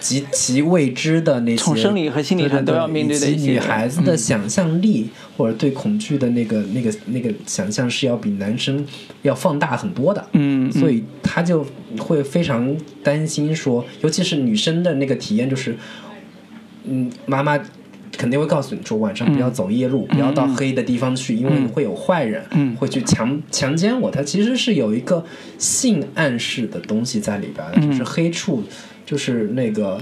极其未知的那些，从生理和心理上都要面对的一些。女孩子的想象力或者对恐惧的那个那个那个想象是要比男生要放大很多的，嗯，所以她就会非常担心说，尤其是女生的那个体验就是，嗯，妈妈。肯定会告诉你说，晚上不要走夜路，不要到黑的地方去，因为会有坏人会去强强奸我。它其实是有一个性暗示的东西在里边的，就是黑处，就是那个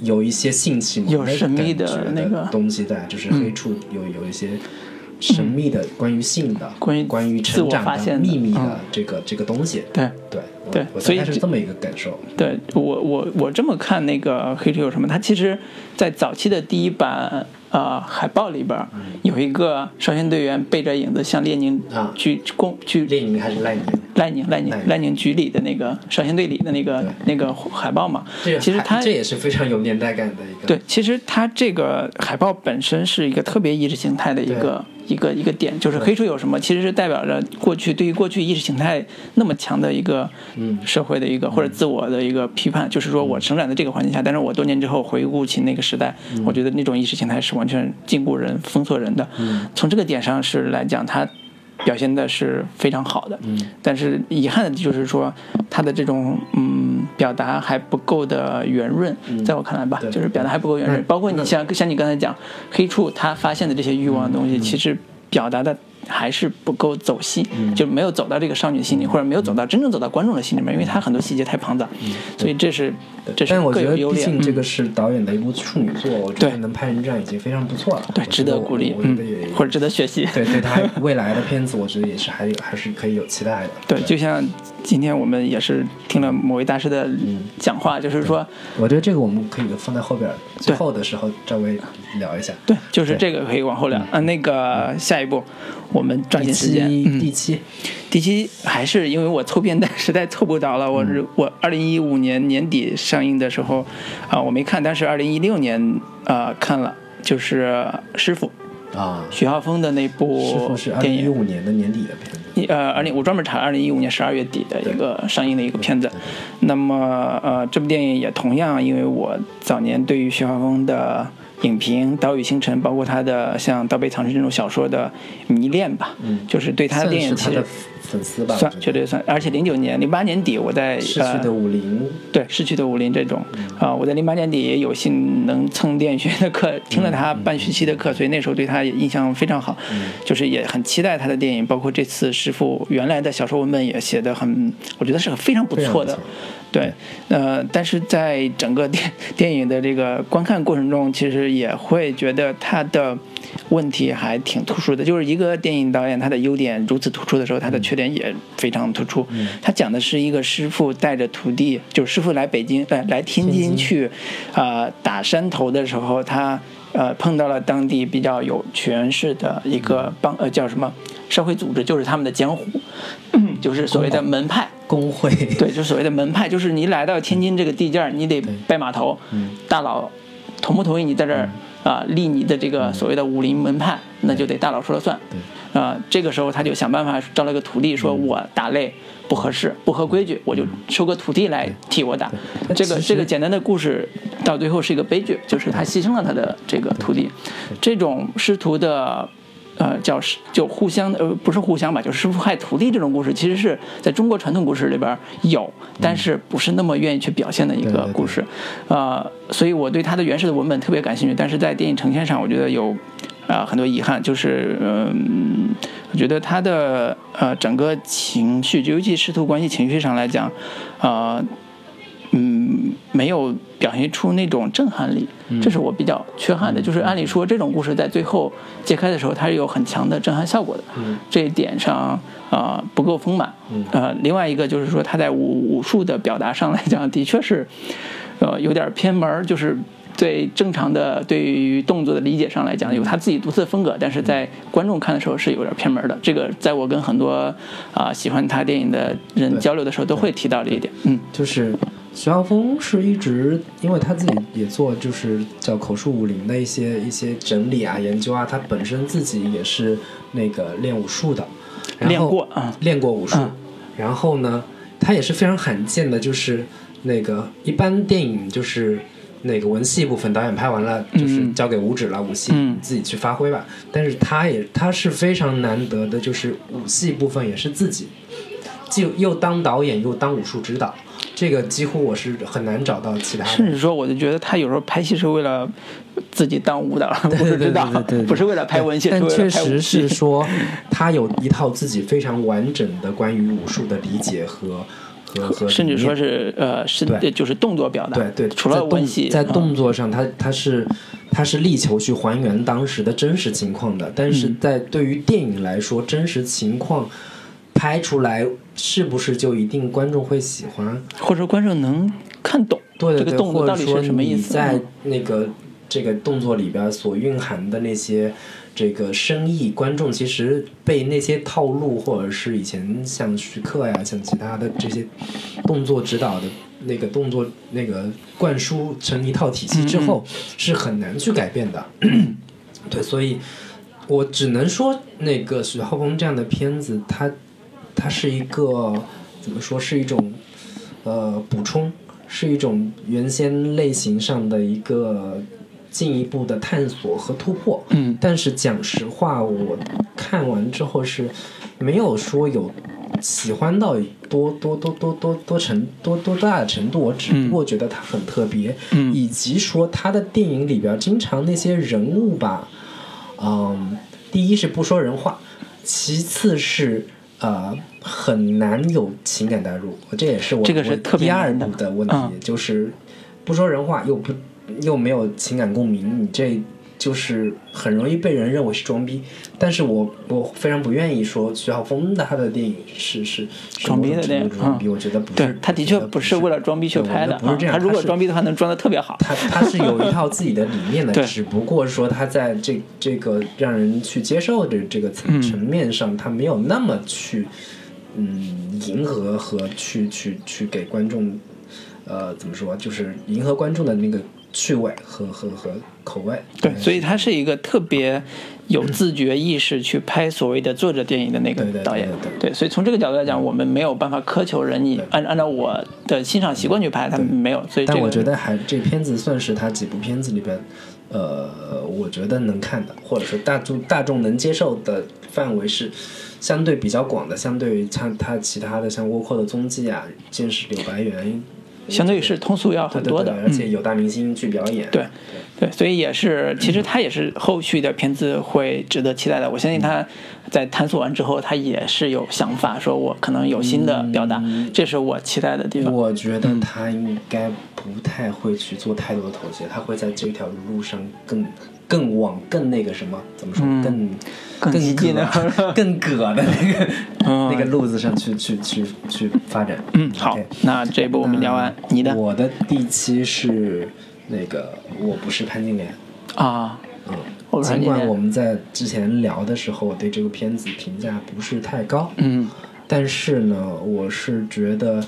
有一些性启蒙有神秘的那个东西在，就是黑处有有一些神秘的关于性的、关于关于成长的秘密的这个这个东西。对对对，所以是这么一个感受。对我我我这么看那个黑处有什么？它其实。在早期的第一版呃海报里边，有一个少先队员背着影子向列宁鞠躬鞠列宁还是赖宁？赖宁赖宁赖宁。局里的那个少先队里的那个那个海报嘛。其实它这也是非常有年代感的一个。对，其实它这个海报本身是一个特别意识形态的一个一个一个点，就是黑处有什么，其实是代表着过去对于过去意识形态那么强的一个社会的一个或者自我的一个批判，就是说我成长在这个环境下，但是我多年之后回顾起那个。时代，我觉得那种意识形态是完全禁锢人、封锁人的。从这个点上是来讲，它表现的是非常好的。但是遗憾的就是说，他的这种嗯表达还不够的圆润，在我看来吧，就是表达还不够圆润。包括你像像你刚才讲黑处他发现的这些欲望的东西，其实表达的。还是不够走心，就没有走到这个少女心里，或者没有走到真正走到观众的心里面，因为他很多细节太庞杂，所以这是这是我觉得毕竟这个是导演的一部处女作，我觉得能拍成这样已经非常不错了，对，值得鼓励，嗯，或者值得学习，对，对他未来的片子，我觉得也是还有还是可以有期待的。对，就像今天我们也是听了某位大师的讲话，就是说，我觉得这个我们可以放在后边最后的时候稍微聊一下，对，就是这个可以往后聊啊，那个下一步。我们抓紧时间。第七，第七还是因为我凑片单实在凑不着了。我是我二零一五年年底上映的时候，啊，我没看，但是二零一六年啊看了，就是师傅啊，徐浩峰的那部电影。一五年的年底的片子。呃，二零我专门查二零一五年十二月底的一个上映的一个片子。那么呃，这部电影也同样，因为我早年对于徐浩峰的。影评《岛屿星辰》，包括他的像《刀背藏身》这种小说的迷恋吧，嗯，就是对他的电影其实粉丝吧，算绝对算。而且零九年、零八年底，我在逝去的武林，对逝去的武林这种啊，我在零八年底也有幸能蹭电影学院的课，听了他半学期的课，所以那时候对他也印象非常好，就是也很期待他的电影。包括这次师傅原来的小说文本也写的很，我觉得是个非常不错的。对，呃，但是在整个电电影的这个观看过程中，其实也会觉得他的问题还挺突出的。就是一个电影导演，他的优点如此突出的时候，他的缺点也非常突出。他讲的是一个师傅带着徒弟，就是师傅来北京，来来天津去，啊，打山头的时候，他呃碰到了当地比较有权势的一个帮，呃，叫什么社会组织，就是他们的江湖，就是所谓的门派。工会。对，就所谓的门派，就是你来到天津这个地界儿，你得拜码头，大佬同不同意你在这儿啊立你的这个所谓的武林门派，那就得大佬说了算。啊，这个时候他就想办法招了个徒弟，说我打擂不合适，不合规矩，我就收个徒弟来替我打。这个这个简单的故事到最后是一个悲剧，就是他牺牲了他的这个徒弟。这种师徒的。呃，叫师就互相呃不是互相吧，就师傅害徒弟这种故事，其实是在中国传统故事里边有，但是不是那么愿意去表现的一个故事，呃，所以我对他的原始的文本特别感兴趣，但是在电影呈现上，我觉得有啊很多遗憾，就是嗯，我觉得他的呃整个情绪，尤其师徒关系情绪上来讲，啊。嗯，没有表现出那种震撼力，这是我比较缺憾的。就是按理说，这种故事在最后揭开的时候，它是有很强的震撼效果的。这一点上啊不够丰满。呃，另外一个就是说，他在武武术的表达上来讲，的确是呃有点偏门，就是对正常的对于动作的理解上来讲，有他自己独特的风格，但是在观众看的时候是有点偏门的。这个在我跟很多啊喜欢他电影的人交流的时候，都会提到这一点。嗯，就是。徐浩峰是一直，因为他自己也做就是叫口述武林的一些一些整理啊、研究啊，他本身自己也是那个练武术的，练过啊，练过武术。然后呢，他也是非常罕见的，就是那个一般电影就是那个文戏部分导演拍完了，就是交给武指了，武戏自己去发挥吧。但是他也他是非常难得的，就是武戏部分也是自己，既又当导演又当武术指导。这个几乎我是很难找到其他。甚至说，我就觉得他有时候拍戏是为了自己当舞蹈，不是指导，不是为了拍文戏。但确实是说，他有一套自己非常完整的关于武术的理解和和和。甚至说是呃，是就是动作表达。对对，除了文戏，在动作上，他他是他是力求去还原当时的真实情况的。但是在对于电影来说，真实情况。拍出来是不是就一定观众会喜欢，或者观众能看懂这个动作到底是什么意思？在那个这个动作里边所蕴含的那些这个生意，观众其实被那些套路，或者是以前像徐克呀，像其他的这些动作指导的那个动作那个灌输成一套体系之后，是很难去改变的。对，所以我只能说，那个徐浩峰这样的片子，它。它是一个怎么说？是一种呃补充，是一种原先类型上的一个进一步的探索和突破。嗯，但是讲实话，我看完之后是没有说有喜欢到多多多多多多程多多大的程度。我只不过觉得它很特别，嗯以及说他的电影里边经常那些人物吧，嗯，第一是不说人话，其次是。呃，很难有情感代入，这也是我这个是第二步的问题，就是不说人话，又不又没有情感共鸣，你这。就是很容易被人认为是装逼，但是我我非常不愿意说徐浩峰的他的电影是是装逼的电影，装逼，我觉得不是，他的确不是为了装逼去拍的，不是这样。他如果装逼的话，能装的特别好。他他是有一套自己的理念的，只不过说他在这这个让人去接受的这个层层面上，他没有那么去嗯迎合和去去去给观众呃怎么说，就是迎合观众的那个。趣味和和和口味，对，所以他是一个特别有自觉意识去拍所谓的作者电影的那个导演，对，所以从这个角度来讲，我们没有办法苛求人你按按照我的欣赏习惯去拍，他没有，所以但我觉得还这片子算是他几部片子里边，呃，我觉得能看的，或者说大众大众能接受的范围是相对比较广的，相对于他他其他的像《倭寇的踪迹》啊，《见识柳白猿》。相对于是通俗要很多的，而且有大明星去表演。对，对，所以也是，其实他也是后续的片子会值得期待的。我相信他在探索完之后，他也是有想法，说我可能有新的表达，这是我期待的地方。我觉得他应该不太会去做太多的妥协，他会在这条路上更。更往更那个什么怎么说更更激的 更葛的那个 那个路子上去去去去发展。嗯，好，那这一步我们聊完，你的我的第七是那个我不是潘金莲。啊，嗯，尽管我们在之前聊的时候我对这个片子评价不是太高，嗯，但是呢，我是觉得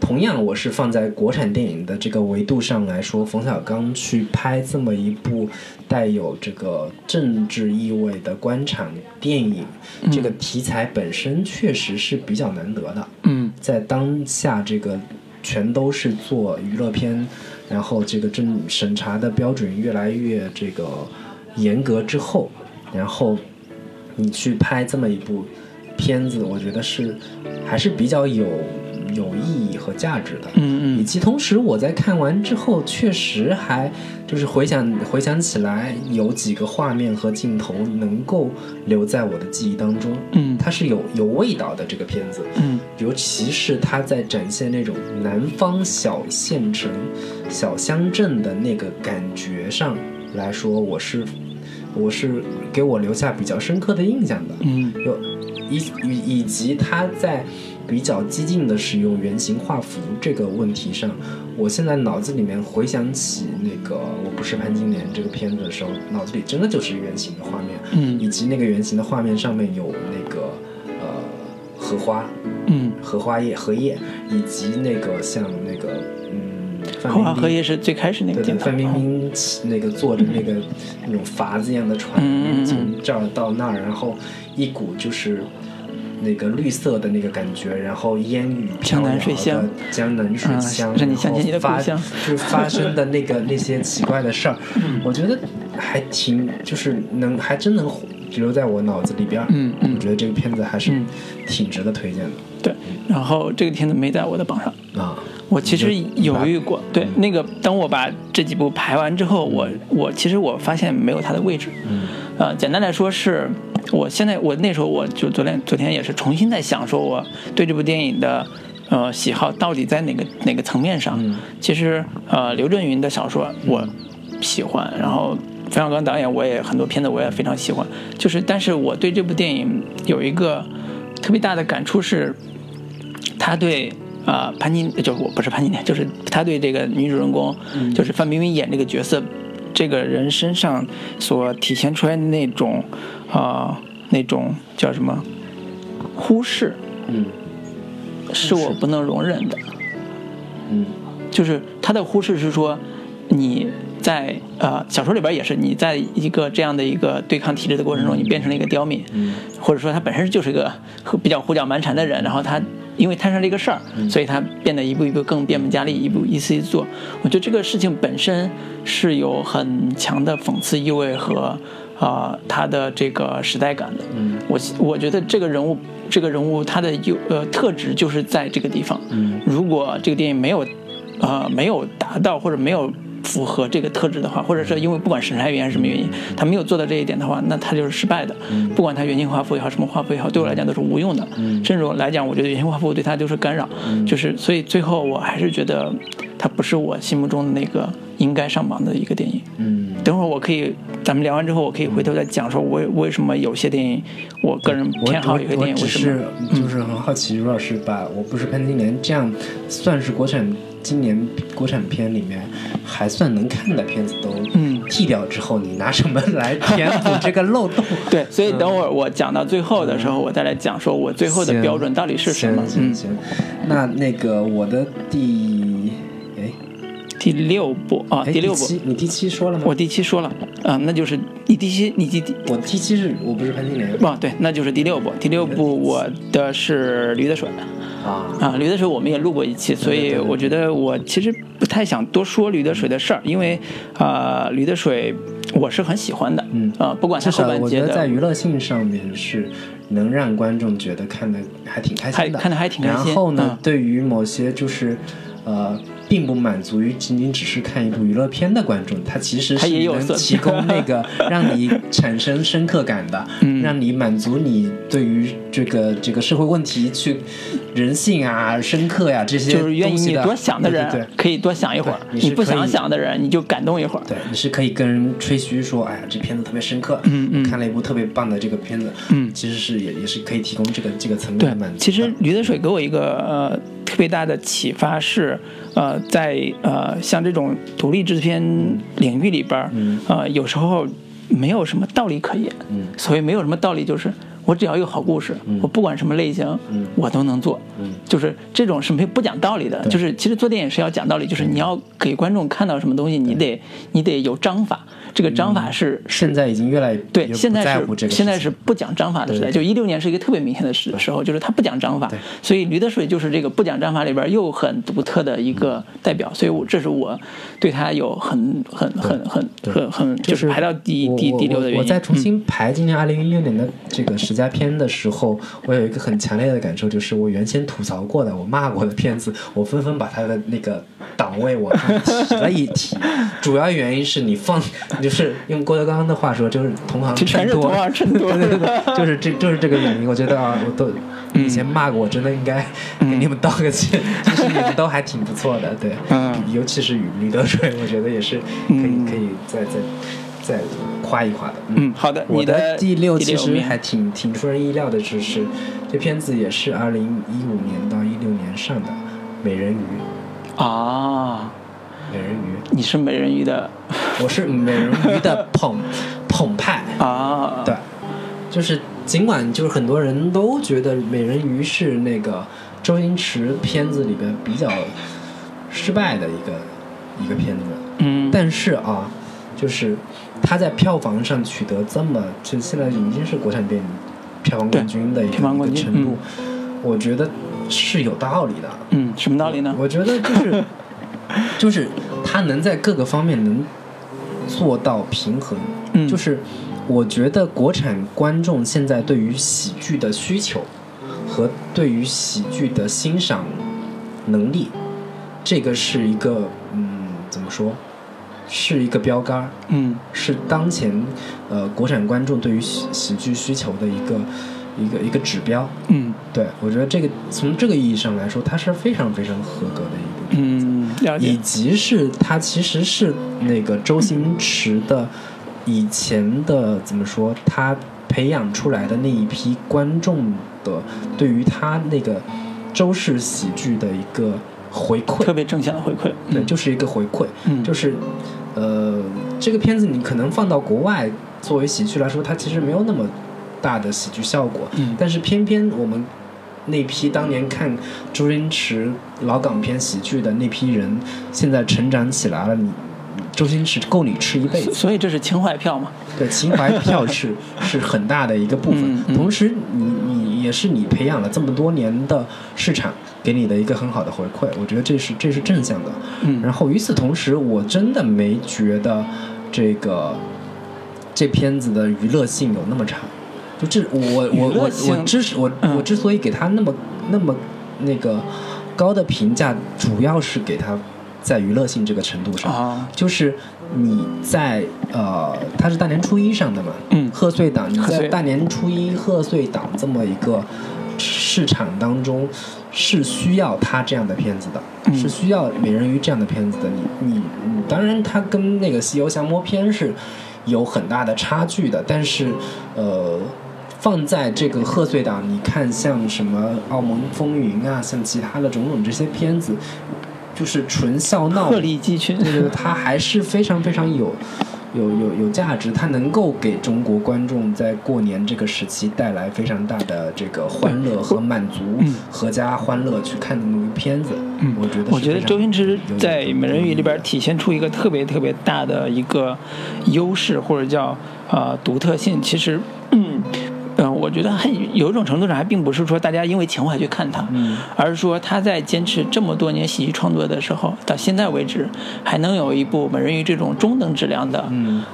同样，我是放在国产电影的这个维度上来说，冯小刚去拍这么一部带有这个政治意味的官场电影，这个题材本身确实是比较难得的。嗯，在当下这个全都是做娱乐片，然后这个政审查的标准越来越这个严格之后，然后你去拍这么一部片子，我觉得是还是比较有。有意义和价值的，嗯嗯，以及同时我在看完之后，确实还就是回想回想起来，有几个画面和镜头能够留在我的记忆当中，嗯，它是有有味道的这个片子，嗯，尤其是它在展现那种南方小县城、小乡镇的那个感觉上来说，我是我是给我留下比较深刻的印象的，嗯，有以以以及它在。比较激进的使用圆形画幅这个问题上，我现在脑子里面回想起那个《我不是潘金莲》这个片子的时候，脑子里真的就是圆形的画面，嗯，以及那个圆形的画面上面有那个呃荷花，嗯，荷花叶、荷叶，以及那个像那个嗯，荷花荷叶是最开始那个对对，范冰冰那个坐着那个那种筏子一样的船，从这儿到那儿，然后一股就是。那个绿色的那个感觉，然后烟雨飘 摇的江南水乡，让你想起你的故乡，就发生的那个那些奇怪的事儿，我觉得还挺，就是能还真能留在我脑子里边。嗯嗯，我觉得这个片子还是挺值得推荐的。对，然后这个片子没在我的榜上啊，我其实犹豫过。对，那个当我把这几部排完之后，我我其实我发现没有它的位置。嗯，呃，简单来说是。我现在我那时候我就昨天昨天也是重新在想，说我对这部电影的呃喜好到底在哪个哪个层面上？其实呃刘震云的小说我喜欢，然后冯小刚导演我也很多片子我也非常喜欢，就是但是我对这部电影有一个特别大的感触是，他对啊潘金就我不是潘金莲，就是他对这个女主人公就是范冰冰演这个角色。这个人身上所体现出来的那种，啊，那种叫什么忽视，嗯，是我不能容忍的，嗯，就是他的忽视是说，你在呃小说里边也是，你在一个这样的一个对抗体制的过程中，你变成了一个刁民，嗯，或者说他本身就是一个比较胡搅蛮缠的人，然后他。因为摊上这个事儿，所以他变得一步一步更变本加厉，一步一次一次做。我觉得这个事情本身是有很强的讽刺意味和啊他的这个时代感的。嗯，我我觉得这个人物这个人物他的优呃特质就是在这个地方。嗯，如果这个电影没有呃没有达到或者没有。符合这个特质的话，或者是因为不管审查原因还是什么原因，他没有做到这一点的话，那他就是失败的。不管他原型画幅也好，什么画幅也好，对我来讲都是无用的。甚至来讲，我觉得原型画幅对他都是干扰。就是所以最后我还是觉得，他不是我心目中的那个应该上榜的一个电影。嗯，等会儿我可以，咱们聊完之后，我可以回头再讲说，为为什么有些电影我个人偏好，有些电影为什么？就是很好奇，如老师把我不是潘金莲这样算是国产。今年国产片里面还算能看的片子都剃掉之后，你拿什么来填补这个漏洞？对，所以等会儿我讲到最后的时候，我再来讲说我最后的标准到底是什么。行行，那那个我的第哎第六部啊，第六部，你第七说了吗？我第七说了啊，那就是你第七，你第我第七是我不是潘金莲啊，对，那就是第六部。第六部我的是驴得水。啊啊！驴得水我们也录过一期，所以我觉得我其实不太想多说驴得水的事儿，因为啊，驴得水我是很喜欢的，嗯啊，不管是后半截的，在娱乐性上面是能让观众觉得看的还挺开心的，看的还挺开心。然后呢，对于某些就是呃。并不满足于仅仅只是看一部娱乐片的观众，他其实是能提供那个 让你产生深刻感的，让你满足你对于这个这个社会问题去人性啊、深刻呀这些就是愿意你多想的人，可以多想一会儿；你不想想的人，你就感动一会儿。对，你是可以跟人吹嘘说：“哎呀，这片子特别深刻，嗯嗯，看了一部特别棒的这个片子。”嗯，其实是也也是可以提供这个这个层面的满足。其实驴得水给我一个呃。特别大的启发是，呃，在呃像这种独立制片领域里边儿，呃，有时候没有什么道理可言。嗯，所谓没有什么道理，就是。我只要有好故事，我不管什么类型，我都能做。就是这种是没不讲道理的。就是其实做电影是要讲道理，就是你要给观众看到什么东西，你得你得有章法。这个章法是现在已经越来越对，现在是现在是不讲章法的时代。就一六年是一个特别明显的时时候，就是他不讲章法，所以《驴得水》就是这个不讲章法里边又很独特的一个代表。所以，我这是我对他有很很很很很很就是排到第第第六的原因。我在重新排今年二零一六年的这个十佳片的时候，我有一个很强烈的感受，就是我原先吐槽过的、我骂过的片子，我纷纷把它的那个档位我提了一提。主要原因是你放。就是用郭德纲的话说，就是同行全是同行衬托，对对对，就是这就是这个原因。我觉得啊，我都以前骂过，我真的应该给你们道个歉。其实你们都还挺不错的，对，尤其是《与吕德水》，我觉得也是可以可以再再再夸一夸的。嗯，好的，我的第六其实还挺挺出人意料的，就是这片子也是二零一五年到一六年上的《美人鱼》啊。美人鱼，你是美人鱼的，我是美人鱼的捧 捧派。啊，对，就是尽管就是很多人都觉得美人鱼是那个周星驰片子里边比较失败的一个一个片子，嗯，但是啊，就是他在票房上取得这么就现在已经是国产电影票房冠军的一个程度，我觉得是有道理的，嗯，什么道理呢？我觉得就是。就是他能在各个方面能做到平衡，嗯，就是我觉得国产观众现在对于喜剧的需求和对于喜剧的欣赏能力，这个是一个嗯，怎么说，是一个标杆，嗯，是当前呃国产观众对于喜喜剧需求的一个一个一个指标，嗯，对我觉得这个从这个意义上来说，它是非常非常合格的一部片子。以及是他其实是那个周星驰的以前的怎么说？他培养出来的那一批观众的对于他那个周氏喜剧的一个回馈，特别正向的回馈。对，就是一个回馈。嗯，就是呃，这个片子你可能放到国外作为喜剧来说，它其实没有那么大的喜剧效果。嗯，但是偏偏我们。那批当年看周星驰老港片喜剧的那批人，现在成长起来了。你周星驰够你吃一辈子，所以这是情怀票嘛？对，情怀票是是很大的一个部分。同时，你你也是你培养了这么多年的市场给你的一个很好的回馈。我觉得这是这是正向的。嗯。然后与此同时，我真的没觉得这个这片子的娱乐性有那么差。就这，我我我我之我我之所以给他那么那么那个高的评价，主要是给他在娱乐性这个程度上，就是你在呃，他是大年初一上的嘛，嗯，贺岁档，你在大年初一贺岁档这么一个市场当中，是需要他这样的片子的，是需要美人鱼这样的片子的。你你当然，他跟那个西游降魔篇是有很大的差距的，但是呃。放在这个贺岁档，你看像什么《澳门风云》啊，像其他的种种这些片子，就是纯笑闹，鹤立鸡群，对对，它还是非常非常有有有有价值，它能够给中国观众在过年这个时期带来非常大的这个欢乐和满足，阖家欢乐去看那么个片子。嗯，我觉得我觉得周星驰在《美人鱼》里边体现出一个特别特别大的一个优势，或者叫呃独特性，其实。嗯，我觉得还有一种程度上还并不是说大家因为情怀去看他，而是说他在坚持这么多年喜剧创作的时候，到现在为止还能有一部美人鱼这种中等质量的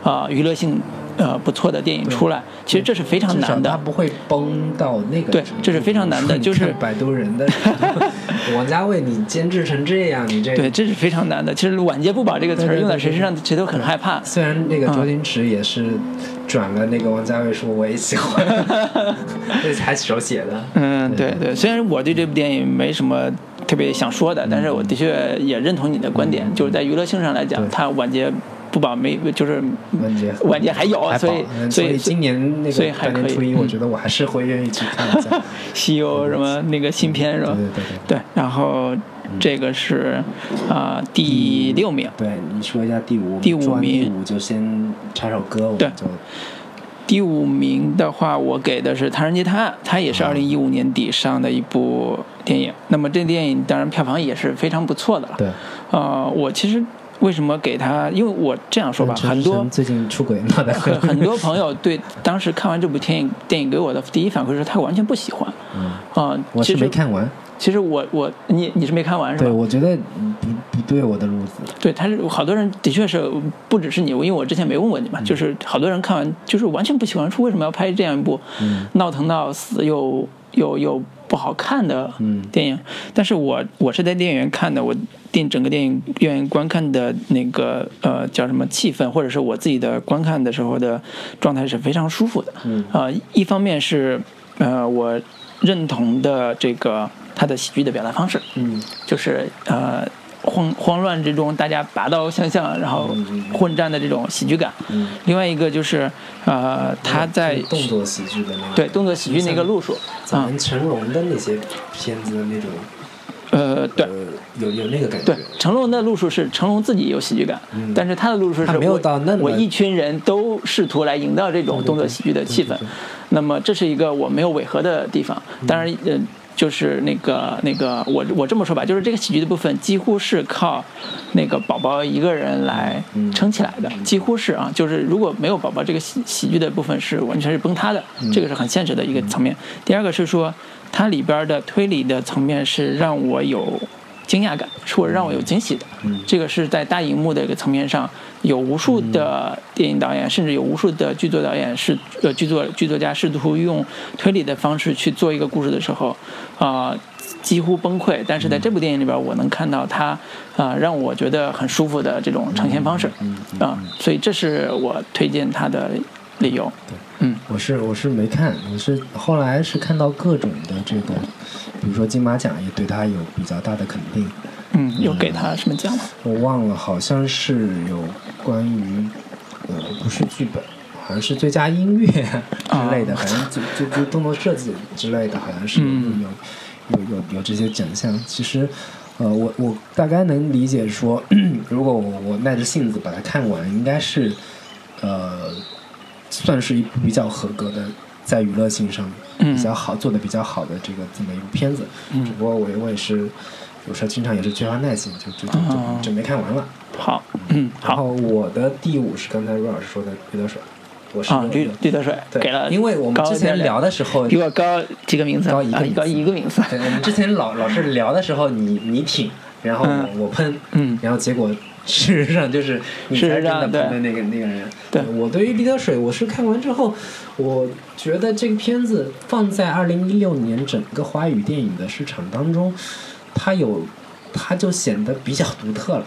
啊娱乐性呃不错的电影出来，其实这是非常难的。他不会崩到那个。对，这是非常难的，就是摆渡人的王家卫，你监制成这样，你这对，这是非常难的。其实“晚节不保”这个词儿用在谁身上，谁都很害怕。虽然那个周星驰也是。转了那个王家卫说我也喜欢，这才手写的。嗯，对对。虽然我对这部电影没什么特别想说的，但是我的确也认同你的观点，就是在娱乐性上来讲，他晚节不保没，就是晚节晚节还有，所以所以今年那个大年初一，我觉得我还是会愿意去看一下 西游什么那个新片是吧？对对对。对，然后这个是啊第六名。对，你说一下第五，第五名，第五就先插首歌，我们就。第五名的话，我给的是《唐人街探案》，它也是二零一五年底上的一部电影。那么这电影当然票房也是非常不错的了。对。呃，我其实为什么给他？因为我这样说吧，很多最近出轨闹得很很多朋友对当时看完这部电影电影给我的第一反馈是他完全不喜欢。嗯。啊，我是没看完。其实我我你你是没看完是吧？对，我觉得不不对我的路子。对，他是好多人的确是不只是你，因为我之前没问过你嘛，就是好多人看完就是完全不喜欢，说为什么要拍这样一部闹腾到死又又又不好看的电影？但是我我是在电影院看的，我电整个电影院观看的那个呃叫什么气氛，或者是我自己的观看的时候的状态是非常舒服的。啊，一方面是呃我认同的这个。他的喜剧的表达方式，嗯，就是呃慌慌乱之中大家拔刀相向，然后混战的这种喜剧感。嗯，另外一个就是呃他在动作喜剧的那个对动作喜剧那个路数，啊，成龙的那些片子的那种，呃对，有有那个感觉。对，成龙的路数是成龙自己有喜剧感，但是他的路数是没有到那我一群人都试图来营造这种动作喜剧的气氛，那么这是一个我没有违和的地方。当然呃。就是那个那个，我我这么说吧，就是这个喜剧的部分几乎是靠那个宝宝一个人来撑起来的，几乎是啊，就是如果没有宝宝，这个喜喜剧的部分是完全是崩塌的，这个是很现实的一个层面。第二个是说，它里边的推理的层面是让我有。惊讶感是我让我有惊喜的，嗯这个是在大荧幕的一个层面上，有无数的电影导演，甚至有无数的剧作导演是呃剧作剧作家试图用推理的方式去做一个故事的时候，啊几乎崩溃。但是在这部电影里边，我能看到他啊让我觉得很舒服的这种呈现方式，啊，所以这是我推荐他的理由。嗯，我是我是没看，我是后来是看到各种的这个。比如说金马奖也对他有比较大的肯定，嗯，有给他什么奖吗？我忘了，好像是有关于，呃，不是剧本，好像是最佳音乐之类的，反正就就就动作设计之类的，好像是有有有有这些奖项。其实，呃，我我大概能理解说，如果我我耐着性子把它看完，应该是，呃，算是一部比较合格的。在娱乐性上比较好，做的比较好的这个这么一部片子，只不过我我也是有时候经常也是缺乏耐心，就就就就没看完了。好，嗯，然后我的第五是刚才瑞老师说的绿德水，我是绿绿德水给了，因为我们之前聊的时候比我高几个名次，高一个高一个名次。对，我们之前老老是聊的时候，你你挺，然后我喷，嗯，然后结果。事实上就是你才真的碰的那个那个人。对我对于《驴得水》，我是看完之后，我觉得这个片子放在二零一六年整个华语电影的市场当中，它有，它就显得比较独特了。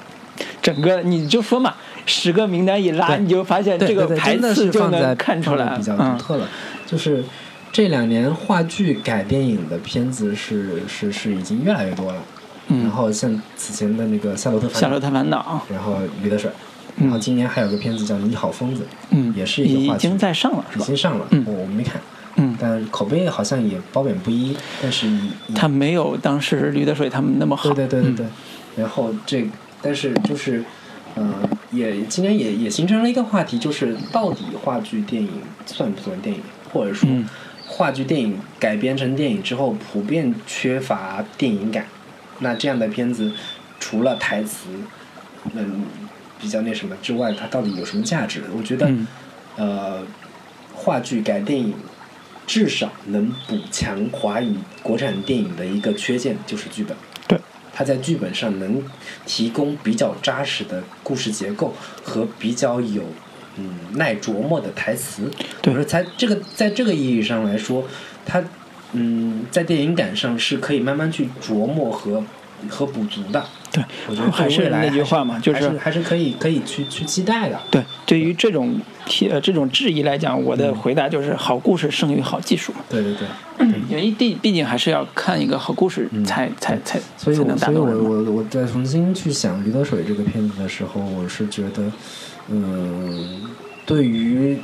整个你就说嘛，十个名单一拉，你就发现这个排次就能看出来比较独特了。就是这两年话剧改电影的片子是是是已经越来越多了。然后像此前的那个《夏洛特夏洛特烦恼》，然后《驴得水》，然后今年还有个片子叫《你好疯子》，嗯，也是一个话题。已经在上了，已经上了，我我没看，嗯，但口碑好像也褒贬不一，但是他没有当时《驴得水》他们那么好，对对对对对。然后这，但是就是，呃，也今年也也形成了一个话题，就是到底话剧电影算不算电影，或者说话剧电影改编成电影之后，普遍缺乏电影感。那这样的片子，除了台词，嗯，比较那什么之外，它到底有什么价值？我觉得，呃，话剧改电影，至少能补强华语国产电影的一个缺陷，就是剧本。对，它在剧本上能提供比较扎实的故事结构和比较有嗯耐琢磨的台词。对，说才这个在这个意义上来说，它。嗯，在电影感上是可以慢慢去琢磨和和补足的。对，我觉得还是那句话嘛，就是还是可以可以去去期待的。对，对于这种提呃这种质疑来讲，我的回答就是好故事胜于好技术。对对对，因为毕毕竟还是要看一个好故事才才才所以才能打动。所以我我我在重新去想《驴得水》这个片子的时候，我是觉得，嗯，对于。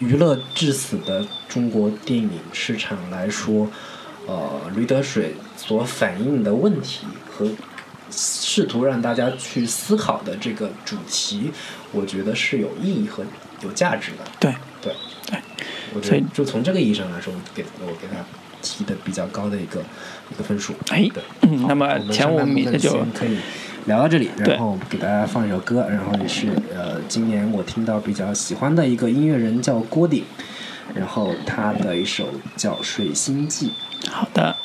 娱乐至死的中国电影市场来说，呃，《驴得水》所反映的问题和试图让大家去思考的这个主题，我觉得是有意义和有价值的。对对对，所以就从这个意义上来说，我给我给他提的比较高的一个一个分数。哎，嗯，那么前五名就可以聊到这里，然后给大家放一首歌，然后也是呃，今年我听到比较喜欢的一个音乐人叫郭顶，然后他的一首叫《水星记》。好的。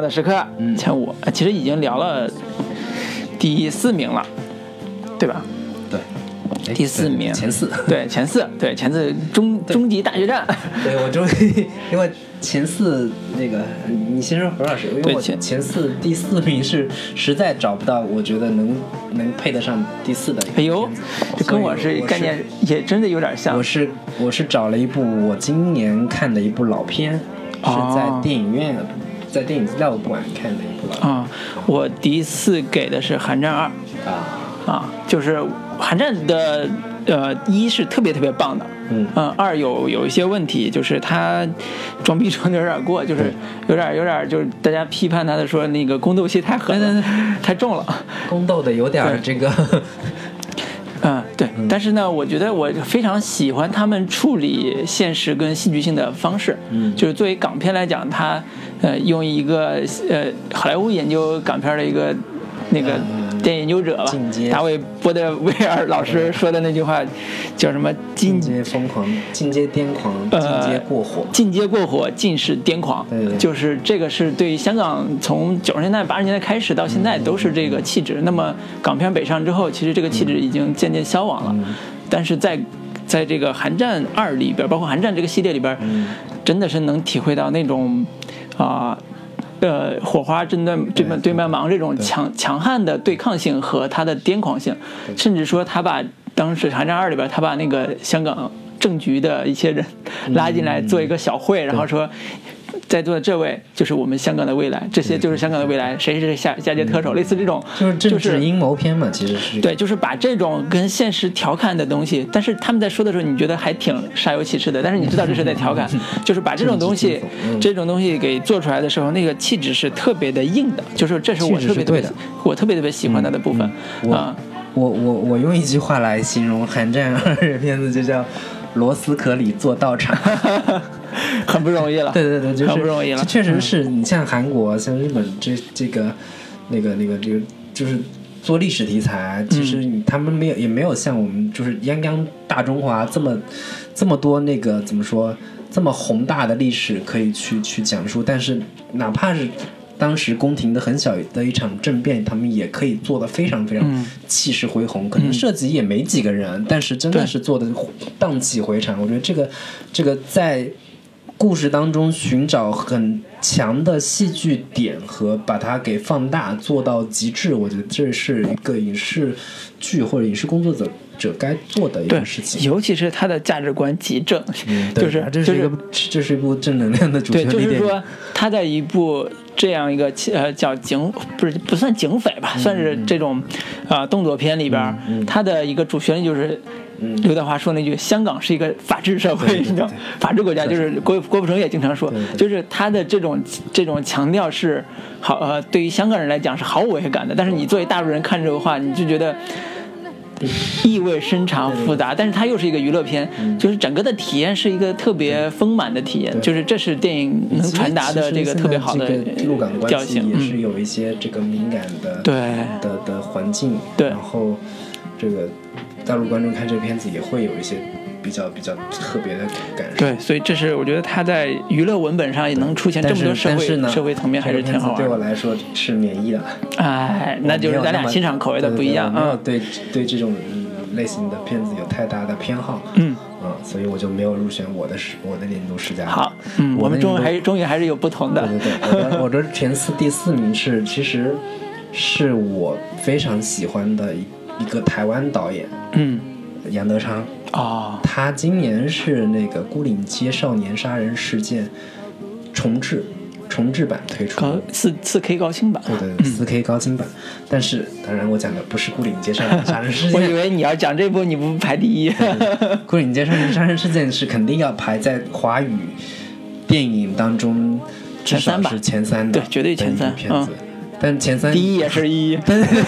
要的时刻，前五，其实已经聊了第四名了，对吧？对，第四名，前四，对，前四，对，前四终终极大决战，对我终于，因为。前四那个，你先说何老师，因为我前前四第四名是实在找不到，我觉得能能配得上第四的。哎呦，这跟我是概念也真的有点像。我是我是找了一部我今年看的一部老片，是在电影院在电影资料馆看的一部老片。啊，我第一次给的是《寒战二》啊。啊，就是《寒战》的呃一是特别特别棒的。嗯。二有有一些问题，就是他装逼装的有点过，就是有点有点就是大家批判他的说那个宫斗戏太狠，太重了，宫斗的有点这个，嗯对，但是呢，我觉得我非常喜欢他们处理现实跟戏剧性的方式，嗯，就是作为港片来讲，他呃用一个呃好莱坞研究港片的一个那个。电影研究者吧，大卫·波德威尔老师说的那句话叫什么？进阶疯狂，进阶癫狂，进阶过火，进阶过火，尽是癫狂。就是这个是对于香港从九十年代、八十年代开始到现在都是这个气质。那么港片北上之后，其实这个气质已经渐渐消亡了。但是在在这个《寒战二》里边，包括《寒战》这个系列里边，真的是能体会到那种啊。呃，火花针对对面对面忙这种强强悍的对抗性和他的癫狂性，甚至说他把当时《寒战二》里边，他把那个香港政局的一些人拉进来做一个小会，然后说在座的这位就是我们香港的未来，这些就是香港的未来，谁是下下届特首，类似这种，就是政治阴谋片嘛，其实是对，就是把这种跟现实调侃的东西，但是他们在说的时候，你觉得还挺煞有其事的，但是你知道这是在调侃，就是把这种东西，这种东西给做出来的时候，那个气质是特别的硬的，就是这是我特别对的，我特别特别喜欢他的部分啊。我我我用一句话来形容《寒战二》片子，就叫“螺丝壳里做道场”，很不容易了。对对对，就是很不容易了。确实是你像韩国、像日本这这个那个那个这个，就是做历史题材，其实他们没有也没有像我们就是泱泱大中华这么这么多那个怎么说这么宏大的历史可以去去讲述，但是哪怕是。当时宫廷的很小的一场政变，他们也可以做的非常非常气势恢宏，可能涉及也没几个人，但是真的是做的荡气回肠。我觉得这个这个在故事当中寻找很强的戏剧点和把它给放大做到极致，我觉得这是一个影视剧或者影视工作者。者该做的一件事情，尤其是他的价值观极正，就是就是这是一部正能量的主旋律对，就是说他在一部这样一个呃叫警不是不算警匪吧，算是这种啊动作片里边，他的一个主旋律就是刘德华说那句“香港是一个法治社会”，你知道，法治国家，就是郭郭富城也经常说，就是他的这种这种强调是好呃，对于香港人来讲是毫无违和感的，但是你作为大陆人看这个话，你就觉得。意味深长复杂，但是它又是一个娱乐片，就是整个的体验是一个特别丰满的体验，就是这是电影能传达的这个特别好的调性，也是有一些这个敏感的对。的的环境，对，然后这个大陆观众看这个片子也会有一些比较比较特别的感受，对，所以这是我觉得他在娱乐文本上也能出现这么多社会社会层面，还是挺好玩。对我来说是免疫的，哎，那就是咱俩欣赏口味的不一样啊，对对这种。类型的片子有太大的偏好，嗯，啊，所以我就没有入选我的十我的年度十佳。好，嗯，我们终于还是终于还是有不同的。对对对，我的前 四第四名是，其实是我非常喜欢的一一个台湾导演，嗯，杨德昌啊，他今年是那个《孤岭街少年杀人事件》重置。重制版推出，四四 K 高清版，对对，四 K 高清版。但是，当然我讲的不是《孤岭街少年杀人事件》，我以为你要讲这部，你不排第一。《孤岭街少年杀人事件》是肯定要排在华语电影当中前三吧，是前三的，对，绝对前三。片子，但前三第一也是一，对对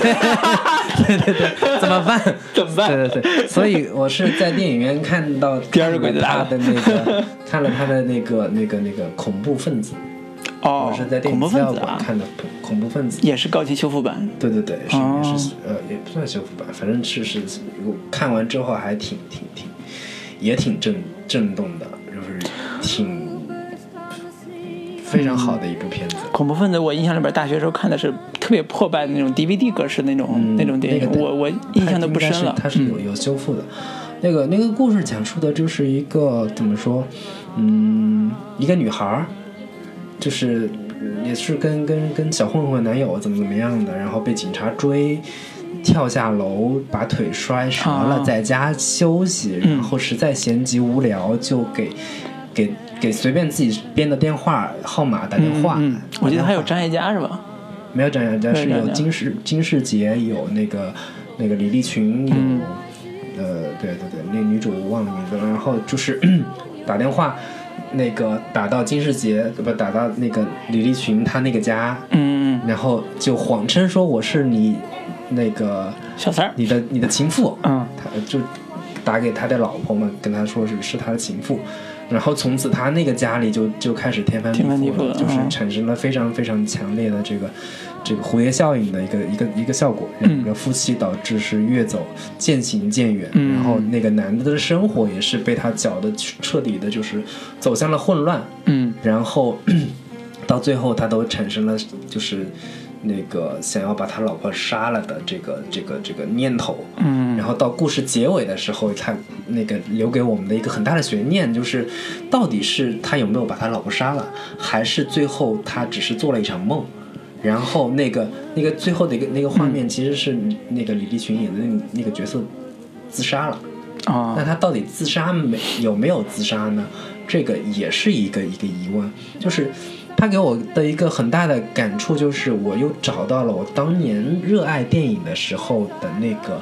对对对，怎么办？怎么办？对对对，所以我是在电影院看到 第二鬼子他的那个，看了他的那个那个那个恐怖分子。哦，我是在电影资料馆看的恐怖分子，也是高清修复版。对对对，是也是呃，也不算修复版，反正是是，看完之后还挺挺挺，也挺震震动的，就是挺非常好的一部片子。恐怖分子，我印象里边大学时候看的是特别破败的那种 DVD 格式那种那种电影，我我印象都不深了。它是有有修复的，那个那个故事讲述的就是一个怎么说，嗯，一个女孩。就是也是跟跟跟小混混男友怎么怎么样的，然后被警察追，跳下楼把腿摔折了，在家休息，然后实在闲极无聊，就给给给随便自己编的电话号码打电话。我记得还有张艾嘉是吧？没有张艾嘉，是有金世金世杰，有那个那个李立群，有呃对对对，那女主忘了名字了。然后就是 打电话。那个打到金世杰，不打到那个李立群他那个家，嗯，然后就谎称说我是你那个小三儿，你的你的情妇，嗯，他就打给他的老婆嘛，跟他说是是他的情妇。然后从此他那个家里就就开始天翻地覆了，就是产生了非常非常强烈的这个这个蝴蝶效应的一个一个一个效果，两个夫妻导致是越走渐行渐远，然后那个男的的生活也是被他搅的彻底的，就是走向了混乱，嗯，然后 到最后他都产生了就是。那个想要把他老婆杀了的这个这个这个念头，嗯，然后到故事结尾的时候，他那个留给我们的一个很大的悬念，就是到底是他有没有把他老婆杀了，还是最后他只是做了一场梦？然后那个那个最后的一个那个画面，其实是那个李立群演的那那个角色自杀了，啊，那他到底自杀没有没有自杀呢？这个也是一个一个疑问，就是他给我的一个很大的感触，就是我又找到了我当年热爱电影的时候的那个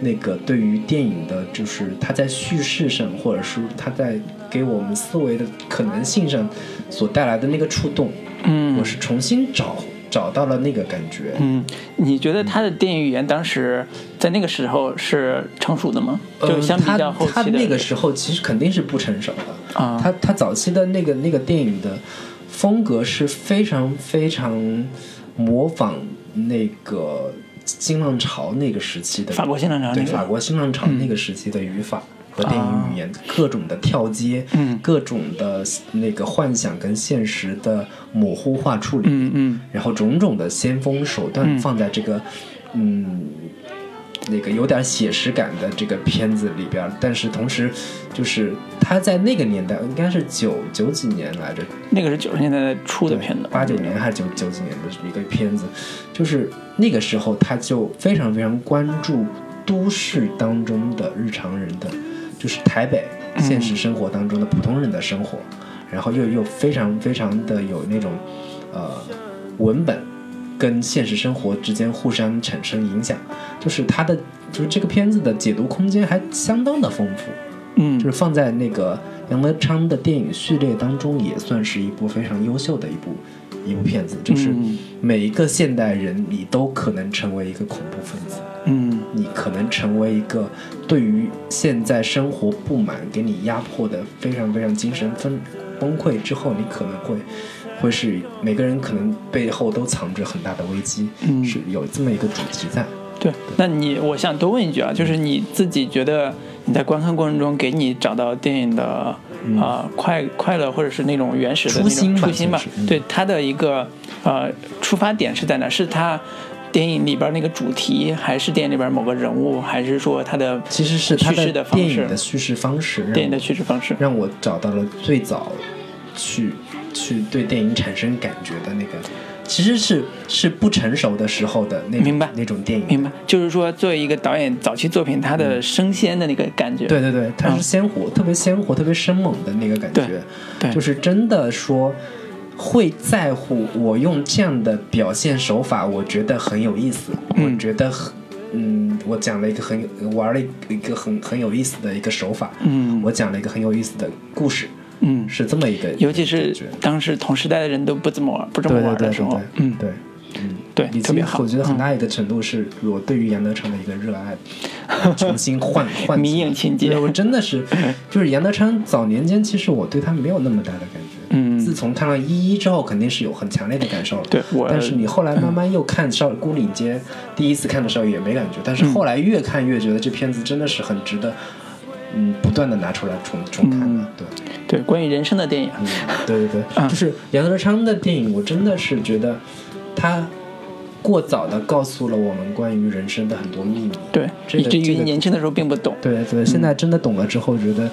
那个对于电影的，就是他在叙事上，或者是他在给我们思维的可能性上所带来的那个触动。嗯，我是重新找。找到了那个感觉。嗯，你觉得他的电影语言当时在那个时候是成熟的吗？就相比较后期的。他那个时候其实肯定是不成熟的啊。他他早期的那个那个电影的风格是非常非常模仿那个新浪潮那个时期的法国新浪潮，对法国新浪潮那个时期的语法。和电影语言各种的跳接，嗯，各种的那个幻想跟现实的模糊化处理，嗯嗯，然后种种的先锋手段放在这个，嗯，那个有点写实感的这个片子里边，但是同时，就是他在那个年代应该是九九几年来着，那个是九十年代初的片子，八九年还是九九几年的一个片子，就是那个时候他就非常非常关注都市当中的日常人的。就是台北现实生活当中的普通人的生活，然后又又非常非常的有那种，呃，文本跟现实生活之间互相产生影响，就是它的就是这个片子的解读空间还相当的丰富，嗯，就是放在那个杨德昌的电影序列当中也算是一部非常优秀的一部一部片子，就是每一个现代人你都可能成为一个恐怖分子。嗯，你可能成为一个对于现在生活不满、给你压迫的非常非常精神分崩溃之后，你可能会会是每个人可能背后都藏着很大的危机，嗯，是有这么一个主题在。对，那你我想多问一句啊，就是你自己觉得你在观看过程中给你找到电影的啊快快乐或者是那种原始的初心初心吧？对，它的一个呃出发点是在哪？是它。电影里边那个主题，还是电影里边某个人物，还是说他的其实是叙事的方式？电影的叙事方式，电影的叙事方式让我找到了最早去去对电影产生感觉的那个，其实是是不成熟的时候的那明白那种电影，明白？就是说，作为一个导演早期作品，他的生鲜的那个感觉，对对对，它是鲜活，特别鲜活，特别生猛的那个感觉，对，就是真的说。会在乎我用这样的表现手法，我觉得很有意思。我觉得很，嗯，我讲了一个很有玩了一个很很有意思的一个手法。嗯，我讲了一个很有意思的故事。嗯，是这么一个，尤其是当时同时代的人都不怎么玩，不这么玩的时候。嗯，对。嗯，对，特别好。我觉得很大一个程度是我对于杨德昌的一个热爱，重新换换迷影情节。我真的是，就是杨德昌早年间，其实我对他没有那么大的感觉。嗯，自从看了一一之后，肯定是有很强烈的感受了。对，但是你后来慢慢又看《少孤岭街》，第一次看的时候也没感觉，但是后来越看越觉得这片子真的是很值得，嗯，不断的拿出来重重看的。对，对，关于人生的电影。对对对，就是杨德昌的电影，我真的是觉得。他过早的告诉了我们关于人生的很多秘密，对，以至于年轻的时候并不懂。对对，现在真的懂了之后，觉得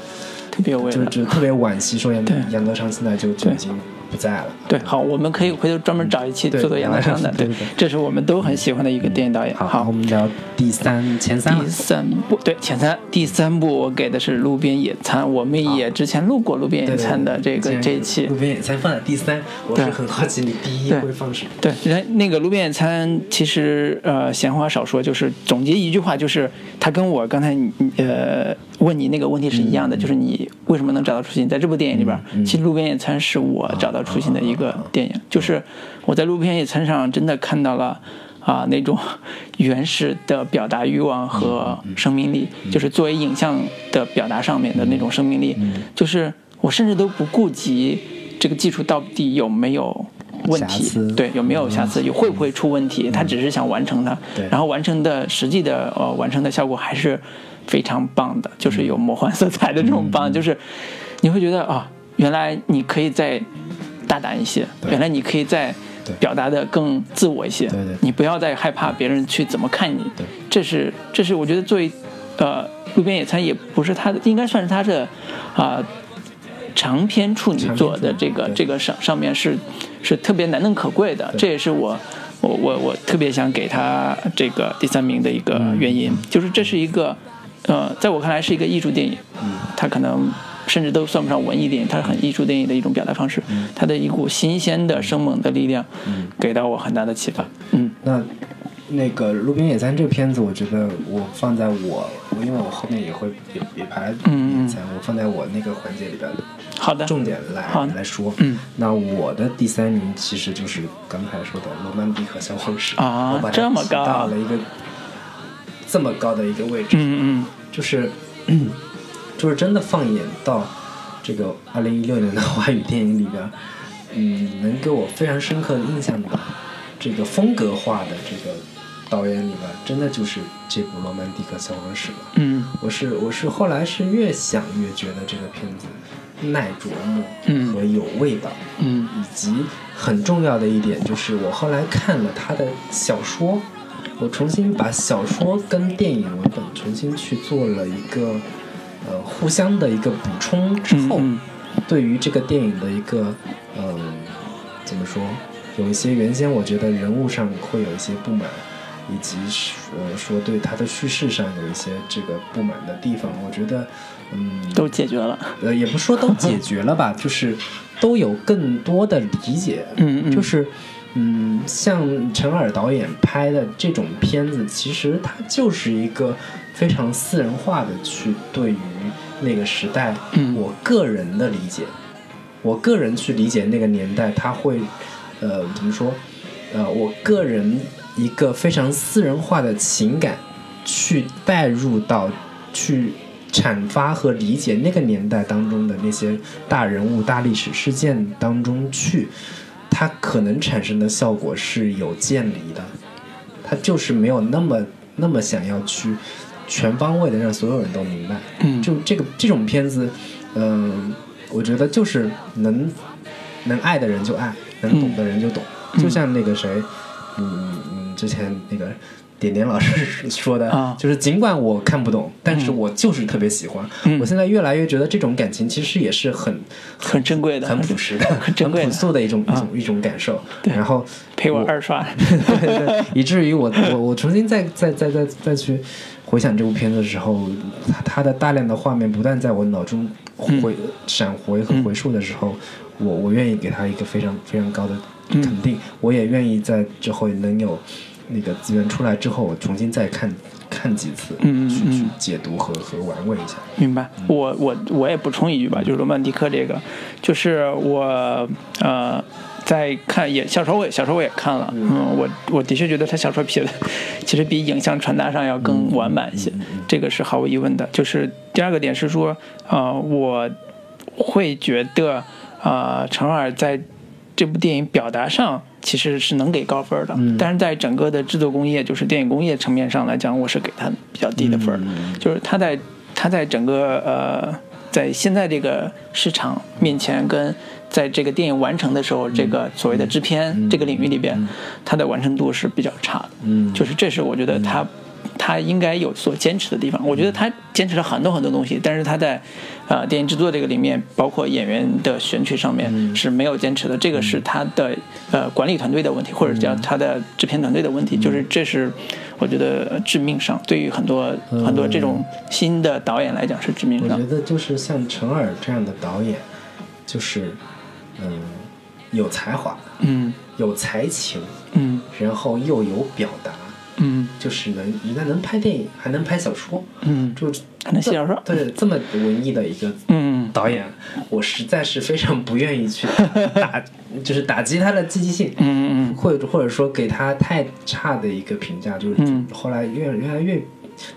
特别有味就就特别惋惜，说杨杨德昌现在就就已经。不在了。对，好，我们可以回头专门找一期做做杨德昌的。对，这是我们都很喜欢的一个电影导演。好，我们聊第三前三。第三部，对，前三，第三部我给的是《路边野餐》，我们也之前录过《路边野餐》的这个这一期。路边野餐放在第三，我是很好奇你第一会放什么。对，人那个《路边野餐》其实呃，闲话少说，就是总结一句话，就是他跟我刚才呃。问你那个问题是一样的，就是你为什么能找到初心？在这部电影里边，其实《路边野餐》是我找到初心的一个电影。就是我在《路边野餐》上真的看到了啊那种 原始的表达欲望和生命力，就是作为影像的表达上面的那种生命力。就是我甚至都不顾及这个技术到底有没有问题，对，有没有瑕疵，有会不会出问题？他只是想完成它，然后完成的实际的呃完成的效果还是。非常棒的，就是有魔幻色彩的这种棒，就是你会觉得啊，原来你可以再大胆一些，原来你可以再表达的更自我一些，你不要再害怕别人去怎么看你。这是这是我觉得作为呃路边野餐也不是他的，应该算是他的啊长篇处女作的这个这个上上面是是特别难能可贵的，这也是我我我我特别想给他这个第三名的一个原因，就是这是一个。呃，在我看来是一个艺术电影，它可能甚至都算不上文艺电影，它是很艺术电影的一种表达方式。它的一股新鲜的、生猛的力量，给到我很大的启发。嗯，那那个《路边野餐》这个片子，我觉得我放在我我，因为我后面也会也也排野餐，我放在我那个环节里边。好的，重点来来说。嗯，那我的第三名其实就是刚才说的《罗曼蒂克消防史》啊，这么高，到了一个这么高的一个位置。嗯嗯，就是 就是真的放眼到这个二零一六年的华语电影里边，嗯，能给我非常深刻的印象的这个风格化的这个导演里边，真的就是这部《罗曼蒂克消亡史》了。嗯，我是我是后来是越想越觉得这个片子。耐琢磨和有味道，嗯，以及很重要的一点就是，我后来看了他的小说，我重新把小说跟电影文本重新去做了一个呃互相的一个补充之后，对于这个电影的一个嗯怎么说，有一些原先我觉得人物上会有一些不满。以及呃说对他的叙事上有一些这个不满的地方，我觉得嗯都解决了，呃也不说都解决了吧，就是都有更多的理解，嗯嗯，就是嗯像陈耳导演拍的这种片子，其实它就是一个非常私人化的去对于那个时代，我个人的理解，我个人去理解那个年代，他会呃怎么说呃我个人。一个非常私人化的情感，去带入到，去阐发和理解那个年代当中的那些大人物、大历史事件当中去，它可能产生的效果是有渐离的，它就是没有那么那么想要去全方位的让所有人都明白。嗯，就这个这种片子，嗯，我觉得就是能能爱的人就爱，能懂的人就懂，就像那个谁，嗯嗯。之前那个点点老师 说的，就是尽管我看不懂，但是我就是特别喜欢。我现在越来越觉得这种感情其实也是很很珍贵的、很朴实的、很珍贵、朴素的一种一种一种感受。然后陪我二刷，对对，以至于我我我重新再再再再再去回想这部片子的时候，它它的大量的画面不断在我脑中回闪回和回溯的时候，我我愿意给他一个非常非常高的肯定，我也愿意在之后能有。那个资源出来之后，我重新再看看几次，嗯去去解读和和玩味一下。明白。我我我也补充一句吧，就是罗曼蒂克这个，就是我呃在看也小说我也小说我也看了，嗯，我我的确觉得他小说写的其实比影像传达上要更完满一些，这个是毫无疑问的。就是第二个点是说，呃，我会觉得啊，陈尔在这部电影表达上。其实是能给高分的，但是在整个的制作工业，就是电影工业层面上来讲，我是给他比较低的分就是他在他在整个呃，在现在这个市场面前，跟在这个电影完成的时候，这个所谓的制片这个领域里边，它的完成度是比较差的。嗯，就是这是我觉得他。他应该有所坚持的地方，我觉得他坚持了很多很多东西，但是他在，呃，电影制作这个里面，包括演员的选取上面是没有坚持的，这个是他的呃管理团队的问题，或者叫他的制片团队的问题，就是这是我觉得致命伤，对于很多很多这种新的导演来讲是致命伤。我觉得就是像陈耳这样的导演，就是嗯有才华，嗯。有才情，嗯，然后又有表达。嗯，就是能，人家能拍电影，还能拍小说，嗯，就还能写小说，对，这么文艺的一个嗯导演，我实在是非常不愿意去打，就是打击他的积极性，嗯嗯或者或者说给他太差的一个评价，就是后来越越来越，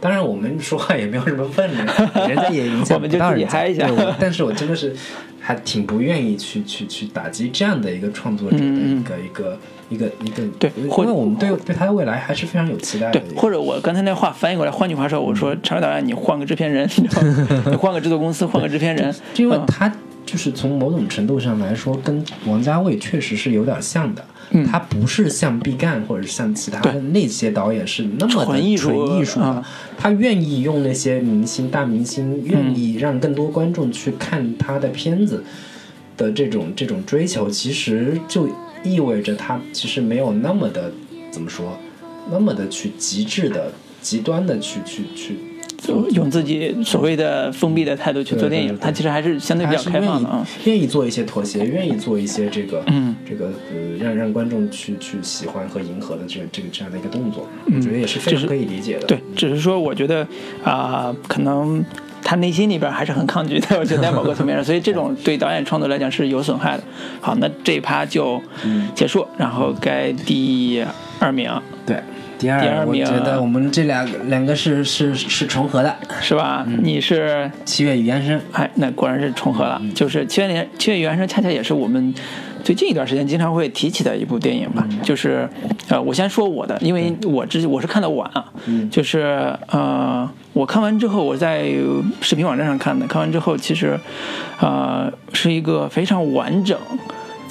当然我们说话也没有什么分量，人家也影响不到人家，但是我真的是还挺不愿意去去去打击这样的一个创作者的一个一个。一个一个对，因为我们对对他的未来还是非常有期待的。对，或者我刚才那话翻译过来，换句话说，我说陈导演，你换个制片人，你换个制作公司，换个制片人，因为他就是从某种程度上来说，跟王家卫确实是有点像的。嗯，他不是像毕赣或者像其他的那些导演是那么的纯艺术的，他愿意用那些明星大明星，愿意让更多观众去看他的片子的这种这种追求，其实就。意味着他其实没有那么的怎么说，那么的去极致的、极端的去去去用自己所谓的封闭的态度去做电影，他其实还是相对比较开放的啊，愿意做一些妥协，愿意做一些这个嗯。这个呃让让观众去去喜欢和迎合的这个这个这样的一个动作，我觉得也是非常可以理解的。对，只是说我觉得啊，可能。他内心里边还是很抗拒的，我觉得在某个层面上，所以这种对导演创作来讲是有损害的。好，那这一趴就结束，然后该第二名，对，第二名，我觉得我们这两两个是是是重合的，是吧？你是七月与安生，哎，那果然是重合了，就是七月年七月与安生，恰恰也是我们。最近一段时间经常会提起的一部电影吧，就是，呃，我先说我的，因为我之我是看的晚啊，就是呃，我看完之后我在视频网站上看的，看完之后其实，呃，是一个非常完整，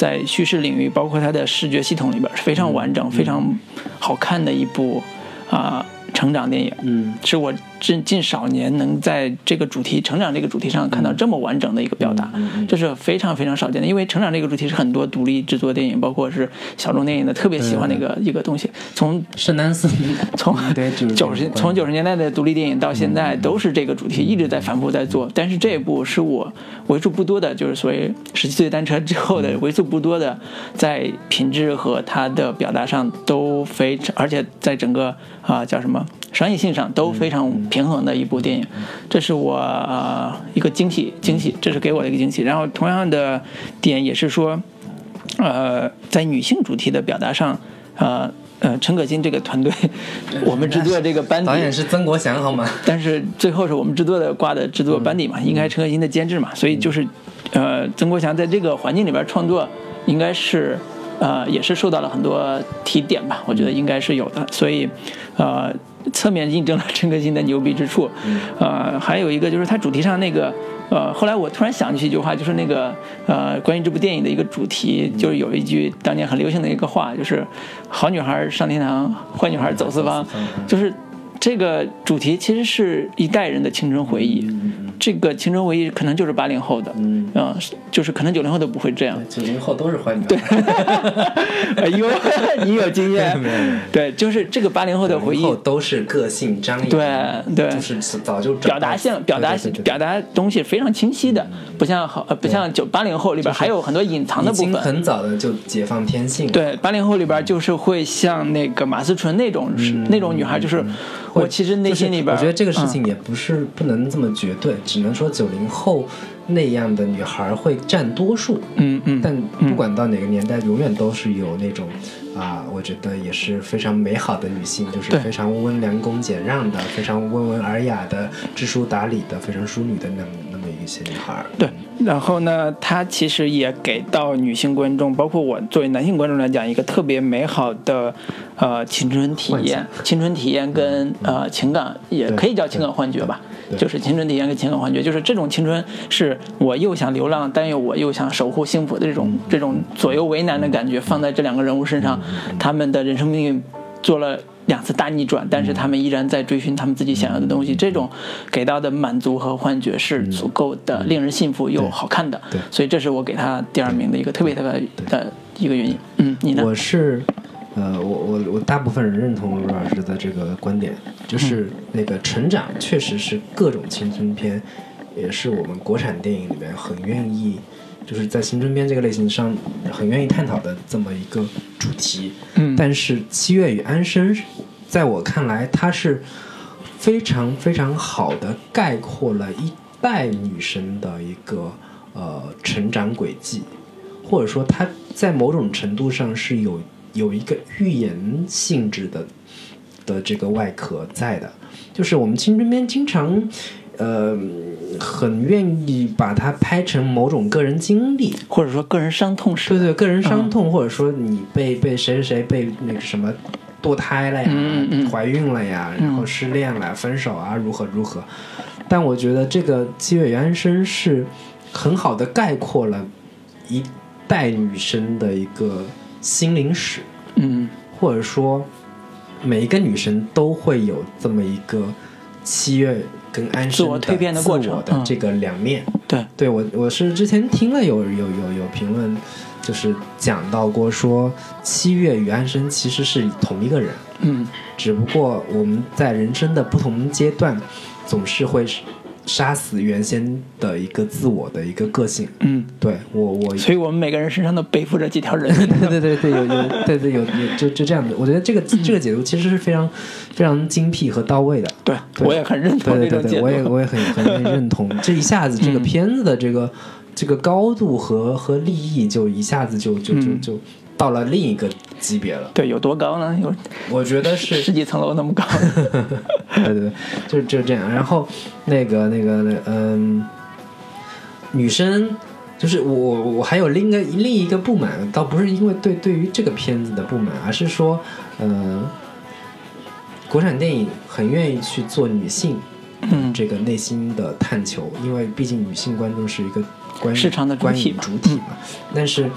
在叙事领域，包括它的视觉系统里边是非常完整、非常好看的一部啊。成长电影，嗯，是我近近少年能在这个主题成长这个主题上看到这么完整的一个表达，这是非常非常少见的。因为成长这个主题是很多独立制作电影，包括是小众电影的特别喜欢的一个一个东西。从圣丹斯，从九十从九十年代的独立电影到现在都是这个主题一直在反复在做。但是这一部是我为数不多的，就是所谓十七岁单车之后的为数不多的，在品质和它的表达上都非常，而且在整个。啊，叫什么？商业性上都非常平衡的一部电影，这是我呃一个惊喜，惊喜，这是给我的一个惊喜。然后同样的点也是说，呃，在女性主题的表达上，呃呃，陈可辛这个团队，我们制作这个班底，导演是曾国祥好吗？但是最后是我们制作的挂的制作班底嘛，应该陈可辛的监制嘛，所以就是，呃，曾国祥在这个环境里边创作，应该是。呃，也是受到了很多提点吧，我觉得应该是有的，所以，呃，侧面印证了陈可辛的牛逼之处。呃，还有一个就是他主题上那个，呃，后来我突然想起一句话，就是那个，呃，关于这部电影的一个主题，就是有一句当年很流行的一个话，就是“好女孩上天堂，坏女孩走四方”，就是这个主题其实是一代人的青春回忆。这个青春回忆可能就是八零后的，嗯，就是可能九零后都不会这样。九零后都是坏女。对，哎呦，你有经验。对，就是这个八零后的回忆。都是个性张扬。对对。就是早就表达性表达表达东西非常清晰的，不像好不像九八零后里边还有很多隐藏的部分。很早的就解放天性。对，八零后里边就是会像那个马思纯那种那种女孩，就是我其实内心里边，我觉得这个事情也不是不能这么绝对。只能说九零后那样的女孩会占多数，嗯嗯，但不管到哪个年代，永远都是有那种啊，我觉得也是非常美好的女性，就是非常温良恭俭让的，非常温文尔雅的，知书达理的，非常淑女的那那么一些女孩。对，然后呢，她其实也给到女性观众，包括我作为男性观众来讲，一个特别美好的呃青春体验，青春体验跟呃情感，也可以叫情感幻觉吧。就是青春体验跟情感幻觉，就是这种青春是我又想流浪，但又我又想守护幸福的这种这种左右为难的感觉，放在这两个人物身上，他们的人生命运做了两次大逆转，但是他们依然在追寻他们自己想要的东西，这种给到的满足和幻觉是足够的，令人信服又好看的。对，所以这是我给他第二名的一个特别特别的一个原因。嗯，你呢？我是。呃，我我我大部分人认同罗老师的这个观点，就是那个成长确实是各种青春片，也是我们国产电影里面很愿意，就是在青春片这个类型上很愿意探讨的这么一个主题。嗯，但是《七月与安生》在我看来，它是非常非常好的概括了一代女生的一个呃成长轨迹，或者说它在某种程度上是有。有一个预言性质的的这个外壳在的，就是我们青春片经常，呃，很愿意把它拍成某种个人经历，或者说个人伤痛史。对对，个人伤痛，或者说你被被谁谁谁被那个什么堕胎了呀，怀孕了呀，然后失恋了，分手啊，如何如何。但我觉得这个七月与安生是很好的概括了一代女生的一个。心灵史，嗯，或者说每一个女生都会有这么一个七月跟安生的蜕变的过程的这个两面。对，对我我是之前听了有有有有评论，就是讲到过说七月与安生其实是同一个人，嗯，只不过我们在人生的不同阶段总是会杀死原先的一个自我的一个个性。嗯，对我我，所以我们每个人身上都背负着几条人。对对对对，有有对对有有就就这样子。我觉得这个这个解读其实是非常非常精辟和到位的。对，我也很认同这种解读。我也我也很很认同。这一下子这个片子的这个这个高度和和利益就一下子就就就就。到了另一个级别了，对，有多高呢？有，我觉得是十几层楼那么高。对对对，就就这样。然后那个那个那嗯，女生就是我我还有另一个另一个不满，倒不是因为对对于这个片子的不满，而是说，呃，国产电影很愿意去做女性这个内心的探求，因为毕竟女性观众是一个观市场的主体主体嘛，但是。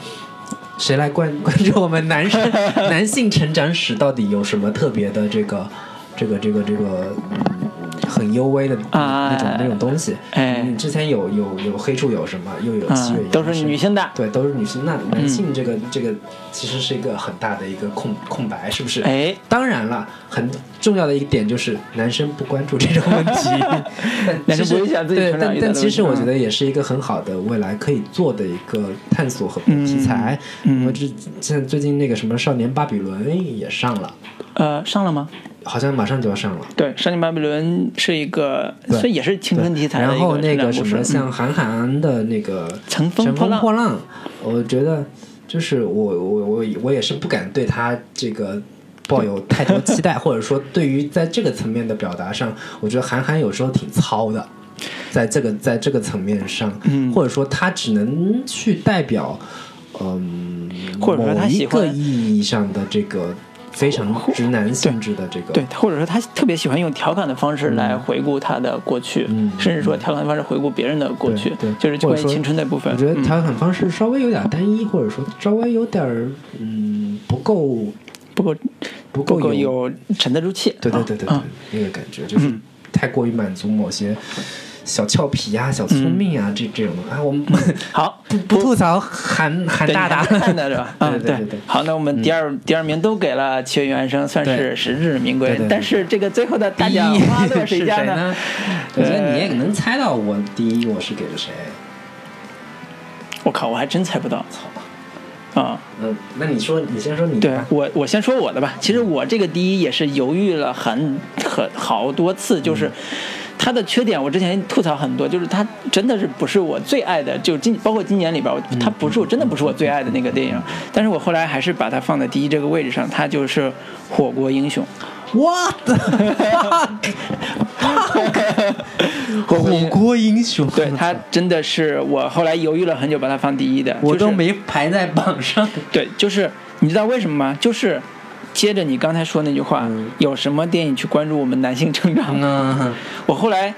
谁来关关注我们男生 男性成长史到底有什么特别的这个这个这个这个？很幽微的那种那种东西，哎，之前有有有黑处有什么，又有七月，都是女性的，对，都是女性。那男性这个这个其实是一个很大的一个空空白，是不是？哎，当然了，很重要的一个点就是男生不关注这种问题，男生不会想自己对，但但其实我觉得也是一个很好的未来可以做的一个探索和题材。嗯，我这现在最近那个什么少年巴比伦也上了，呃，上了吗？好像马上就要上了。对，《少年巴比伦》是一个，所以也是青春题材然后那个什么，像韩寒的那个《乘风破浪》，我觉得就是我我我我也是不敢对他这个抱有太多期待，或者说对于在这个层面的表达上，我觉得韩寒有时候挺糙的，在这个在这个层面上，或者说他只能去代表，嗯，或者说他一个意义上的这个。非常直男性质的这个，对，或者说他特别喜欢用调侃的方式来回顾他的过去，甚至说调侃方式回顾别人的过去，对，就是关于青春那部分。我觉得调侃方式稍微有点单一，或者说稍微有点嗯不够不够不够有沉得住气。对对对对对，那个感觉就是太过于满足某些。小俏皮啊，小聪明啊，这这种啊，我们好不不吐槽韩韩大大看的是吧？对对对对。好，那我们第二第二名都给了《七月原生》，算是实至名归。但是这个最后的大奖花落谁家呢？我觉得你也能猜到我第一我是给了谁。我靠，我还真猜不到。操！啊，嗯，那你说，你先说你。对我，我先说我的吧。其实我这个第一也是犹豫了很很好多次，就是。他的缺点我之前吐槽很多，就是他真的是不是我最爱的，就今包括今年里边，他不是我真的不是我最爱的那个电影。但是我后来还是把它放在第一这个位置上，他就是《火锅英雄》。What？火锅英雄，对他真的是我后来犹豫了很久把他放第一的，我都没排在榜上。对，就是你知道为什么吗？就是。接着你刚才说那句话，有什么电影去关注我们男性成长呢？我后来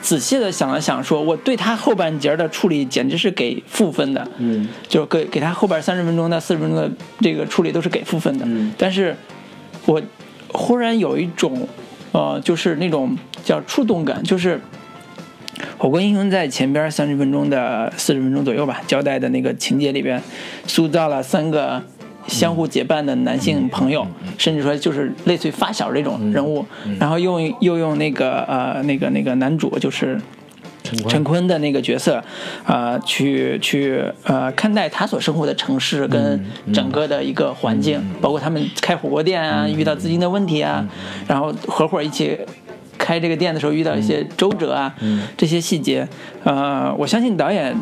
仔细的想了想，说我对他后半截的处理简直是给负分的，嗯，就给给他后边三十分钟到四十分钟的这个处理都是给负分的。但是，我忽然有一种，呃，就是那种叫触动感，就是《火锅英雄》在前边三十分钟的四十分钟左右吧，交代的那个情节里边，塑造了三个。相互结伴的男性朋友，甚至说就是类似于发小这种人物，然后用又用那个呃那个那个男主就是陈坤。的那个角色，啊去去呃看待他所生活的城市跟整个的一个环境，包括他们开火锅店啊遇到资金的问题啊，然后合伙一起开这个店的时候遇到一些周折啊，这些细节，呃我相信导演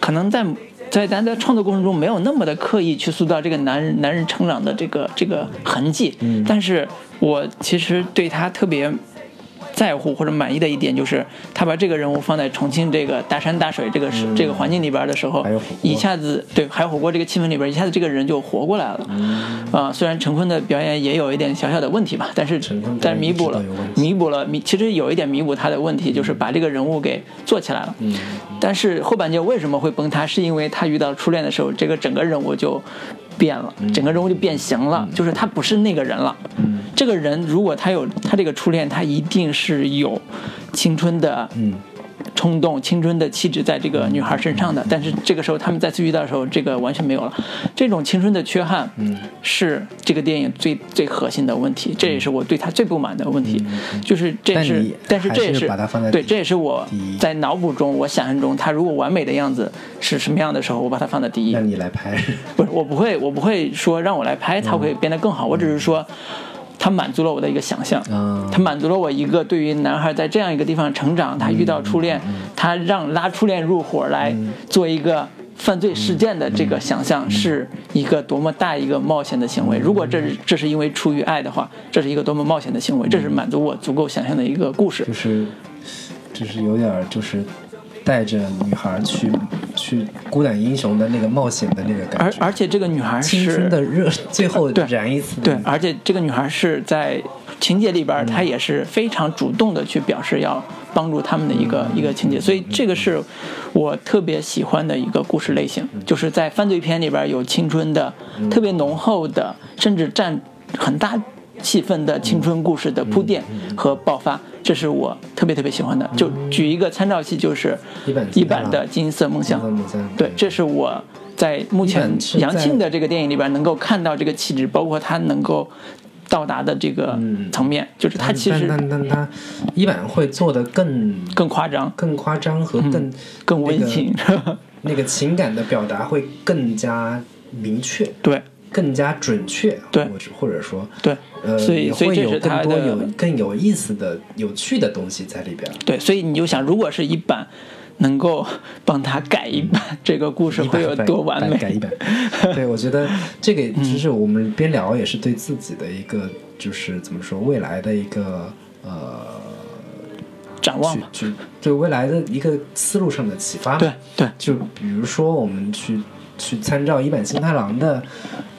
可能在。在咱在创作过程中没有那么的刻意去塑造这个男人男人成长的这个这个痕迹，但是我其实对他特别。在乎或者满意的一点就是，他把这个人物放在重庆这个大山大水这个这个环境里边的时候，一下子对还有火锅这个气氛里边，一下子这个人就活过来了。啊，虽然陈坤的表演也有一点小小的问题吧，但是但是弥补了弥补了弥，其实有一点弥补他的问题，就是把这个人物给做起来了。但是后半截为什么会崩塌？是因为他遇到初恋的时候，这个整个人物就。变了，整个人物就变形了，就是他不是那个人了。这个人如果他有他这个初恋，他一定是有青春的冲动、青春的气质在这个女孩身上的。但是这个时候他们再次遇到的时候，这个完全没有了。这种青春的缺憾，嗯是这个电影最最核心的问题。这也是我对他最不满的问题，就是这是，但是这也是对，这也是我在脑补中，我想象中他如果完美的样子是什么样的时候，我把它放在第一。那你来拍？不是，我不会，我不会说让我来拍，他会变得更好。我只是说。他满足了我的一个想象，他满足了我一个对于男孩在这样一个地方成长，他遇到初恋，他让拉初恋入伙来做一个犯罪事件的这个想象，是一个多么大一个冒险的行为。如果这是这是因为出于爱的话，这是一个多么冒险的行为，这是满足我足够想象的一个故事。就是，就是有点就是。带着女孩去去孤胆英雄的那个冒险的那个感觉，而而且这个女孩是青春的热，最后燃一次。对，而且这个女孩是在情节里边，她也是非常主动的去表示要帮助他们的一个一个情节，所以这个是我特别喜欢的一个故事类型，就是在犯罪片里边有青春的特别浓厚的，甚至占很大。气氛的青春故事的铺垫和爆发，这是我特别特别喜欢的。就举一个参照系，就是一版的《金色梦想》。对，这是我在目前杨庆的这个电影里边能够看到这个气质，包括他能够到达的这个层面。就是他其实，但但他一版会做的更更夸张，更夸张和更更温情，那个情感的表达会更加明确。对。更加准确，对，或者或者说，对，呃，所以会有更多有更有意思的、有趣的东西在里边。对，所以你就想，如果是一版能够帮他改一版，这个故事会有多完美？改一版，对，我觉得这个其实我们边聊也是对自己的一个，就是怎么说，未来的一个呃展望，就对未来的一个思路上的启发。对对，就比如说我们去。去参照一本新太郎的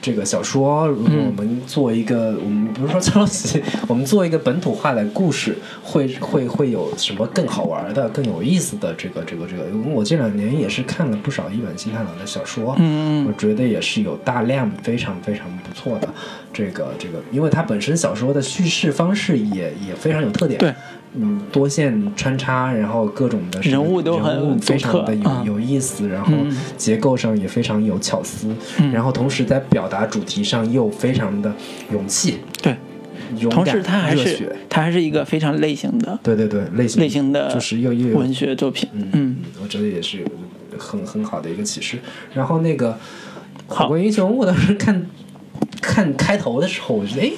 这个小说，如果我们做一个，我们不是说抄袭，我们做一个本土化的故事，会会会有什么更好玩的、更有意思的这个这个这个？因为我这两年也是看了不少一本新太郎的小说，嗯我觉得也是有大量非常非常不错的这个这个，因为它本身小说的叙事方式也也非常有特点，对。嗯，多线穿插，然后各种的人物都很非常的有有意思，然后结构上也非常有巧思，然后同时在表达主题上又非常的勇气，对，同时它还是它还是一个非常类型的，对对对，类型类型的，就是又又文学作品，嗯，我觉得也是很很好的一个启示。然后那个《火锅英雄》，我当时看看开头的时候，我觉得哎。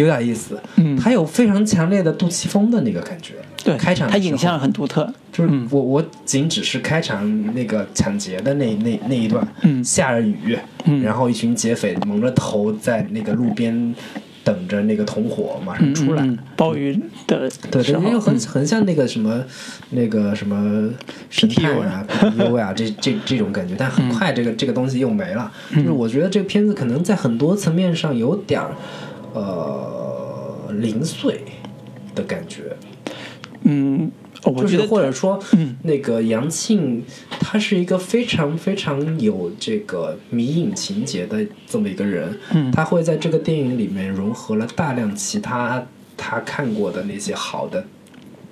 有点意思，嗯，他有非常强烈的杜琪峰的那个感觉，对，开场他影像很独特，就是我我仅只是开场那个抢劫的那那那一段，嗯，下着雨，嗯，然后一群劫匪蒙着头在那个路边等着那个同伙马上出来，暴雨的，对对，又很很像那个什么那个什么神探啊、PU 啊。这这这种感觉，但很快这个这个东西又没了，就是我觉得这个片子可能在很多层面上有点儿。呃，零碎的感觉，嗯，我觉得或者说，那个杨庆他是一个非常非常有这个迷影情节的这么一个人，嗯，他会在这个电影里面融合了大量其他他看过的那些好的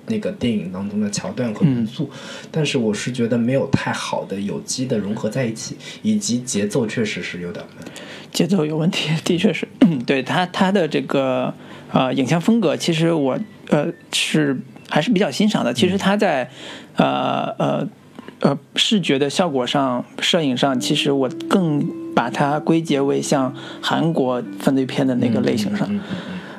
那个电影当中的桥段和元素，但是我是觉得没有太好的有机的融合在一起，以及节奏确实是有点慢。节奏有问题，的确是，对他他的这个呃影像风格，其实我呃是还是比较欣赏的。其实他在呃呃呃视觉的效果上、摄影上，其实我更把它归结为像韩国犯罪片的那个类型上，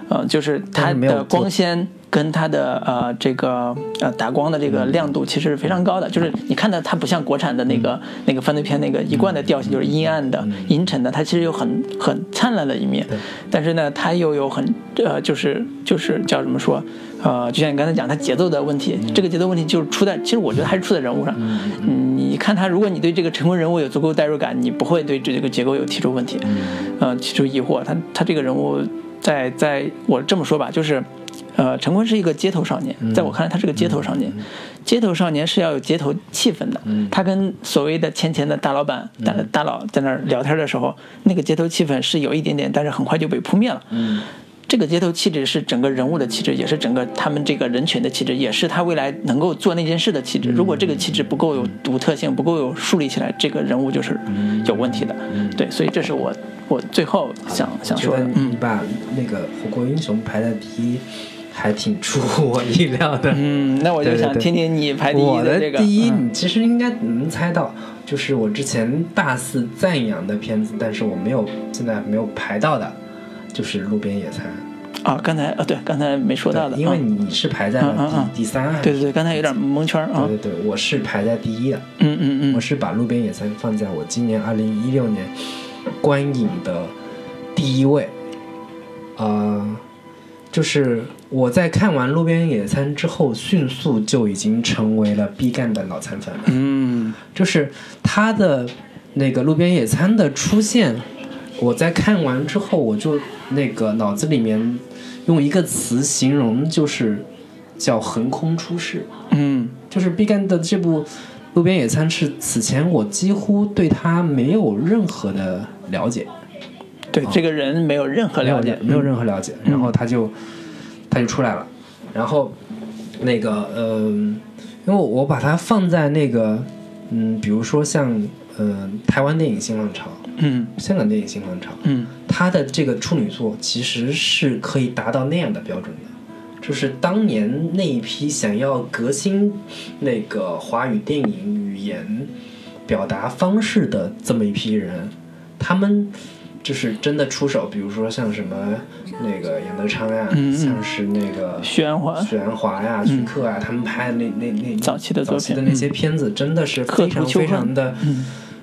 呃，就是它的光线。跟它的呃这个呃打光的这个亮度其实是非常高的，就是你看到它不像国产的那个那个犯罪片那个一贯的调性，就是阴暗的、阴沉的，它其实有很很灿烂的一面，但是呢，它又有很呃就是就是叫怎么说呃，就像你刚才讲，它节奏的问题，这个节奏问题就是出在，其实我觉得还是出在人物上。嗯，你看他，如果你对这个成功人物有足够代入感，你不会对这个结构有提出问题，呃，提出疑惑。他他这个人物在在我这么说吧，就是。呃，陈坤是一个街头少年，在我看来，他是个街头少年。街头少年是要有街头气氛的。他跟所谓的钱钱的大老板、大大佬在那儿聊天的时候，那个街头气氛是有一点点，但是很快就被扑灭了。这个街头气质是整个人物的气质，也是整个他们这个人群的气质，也是他未来能够做那件事的气质。如果这个气质不够有独特性，不够有树立起来，这个人物就是有问题的。对，所以这是我我最后想想说的。你把那个《火锅英雄》排在第一，还挺出乎我意料的。嗯，那我就想听听你排第一的这个。第一，你其实应该能猜到，就是我之前大肆赞扬的片子，但是我没有现在没有排到的。就是路边野餐。啊，刚才啊，对，刚才没说到的，因为你是排在了第第三，对对对，刚才有点蒙圈啊，对对对，我是排在第一的，嗯嗯嗯，我是把路边野餐放在我今年二零一六年观影的第一位，呃，就是我在看完路边野餐之后，迅速就已经成为了毕赣的脑残粉了，嗯，就是他的那个路边野餐的出现。我在看完之后，我就那个脑子里面用一个词形容，就是叫横空出世。嗯，就是毕赣的这部《路边野餐》是此前我几乎对他没有任何的了解，对这个人没有任何了解，没有任何了解。然后他就他就出来了，然后那个呃，因为我把它放在那个嗯，比如说像呃台湾电影新浪潮。嗯，香港电影新浪潮，嗯，他的这个处女作其实是可以达到那样的标准的，就是当年那一批想要革新那个华语电影语言表达方式的这么一批人，他们就是真的出手，比如说像什么那个杨德昌呀，像是那个许鞍华、许鞍华呀、徐克啊，他们拍的那那那早期的早期的那些片子，真的是非常非常的。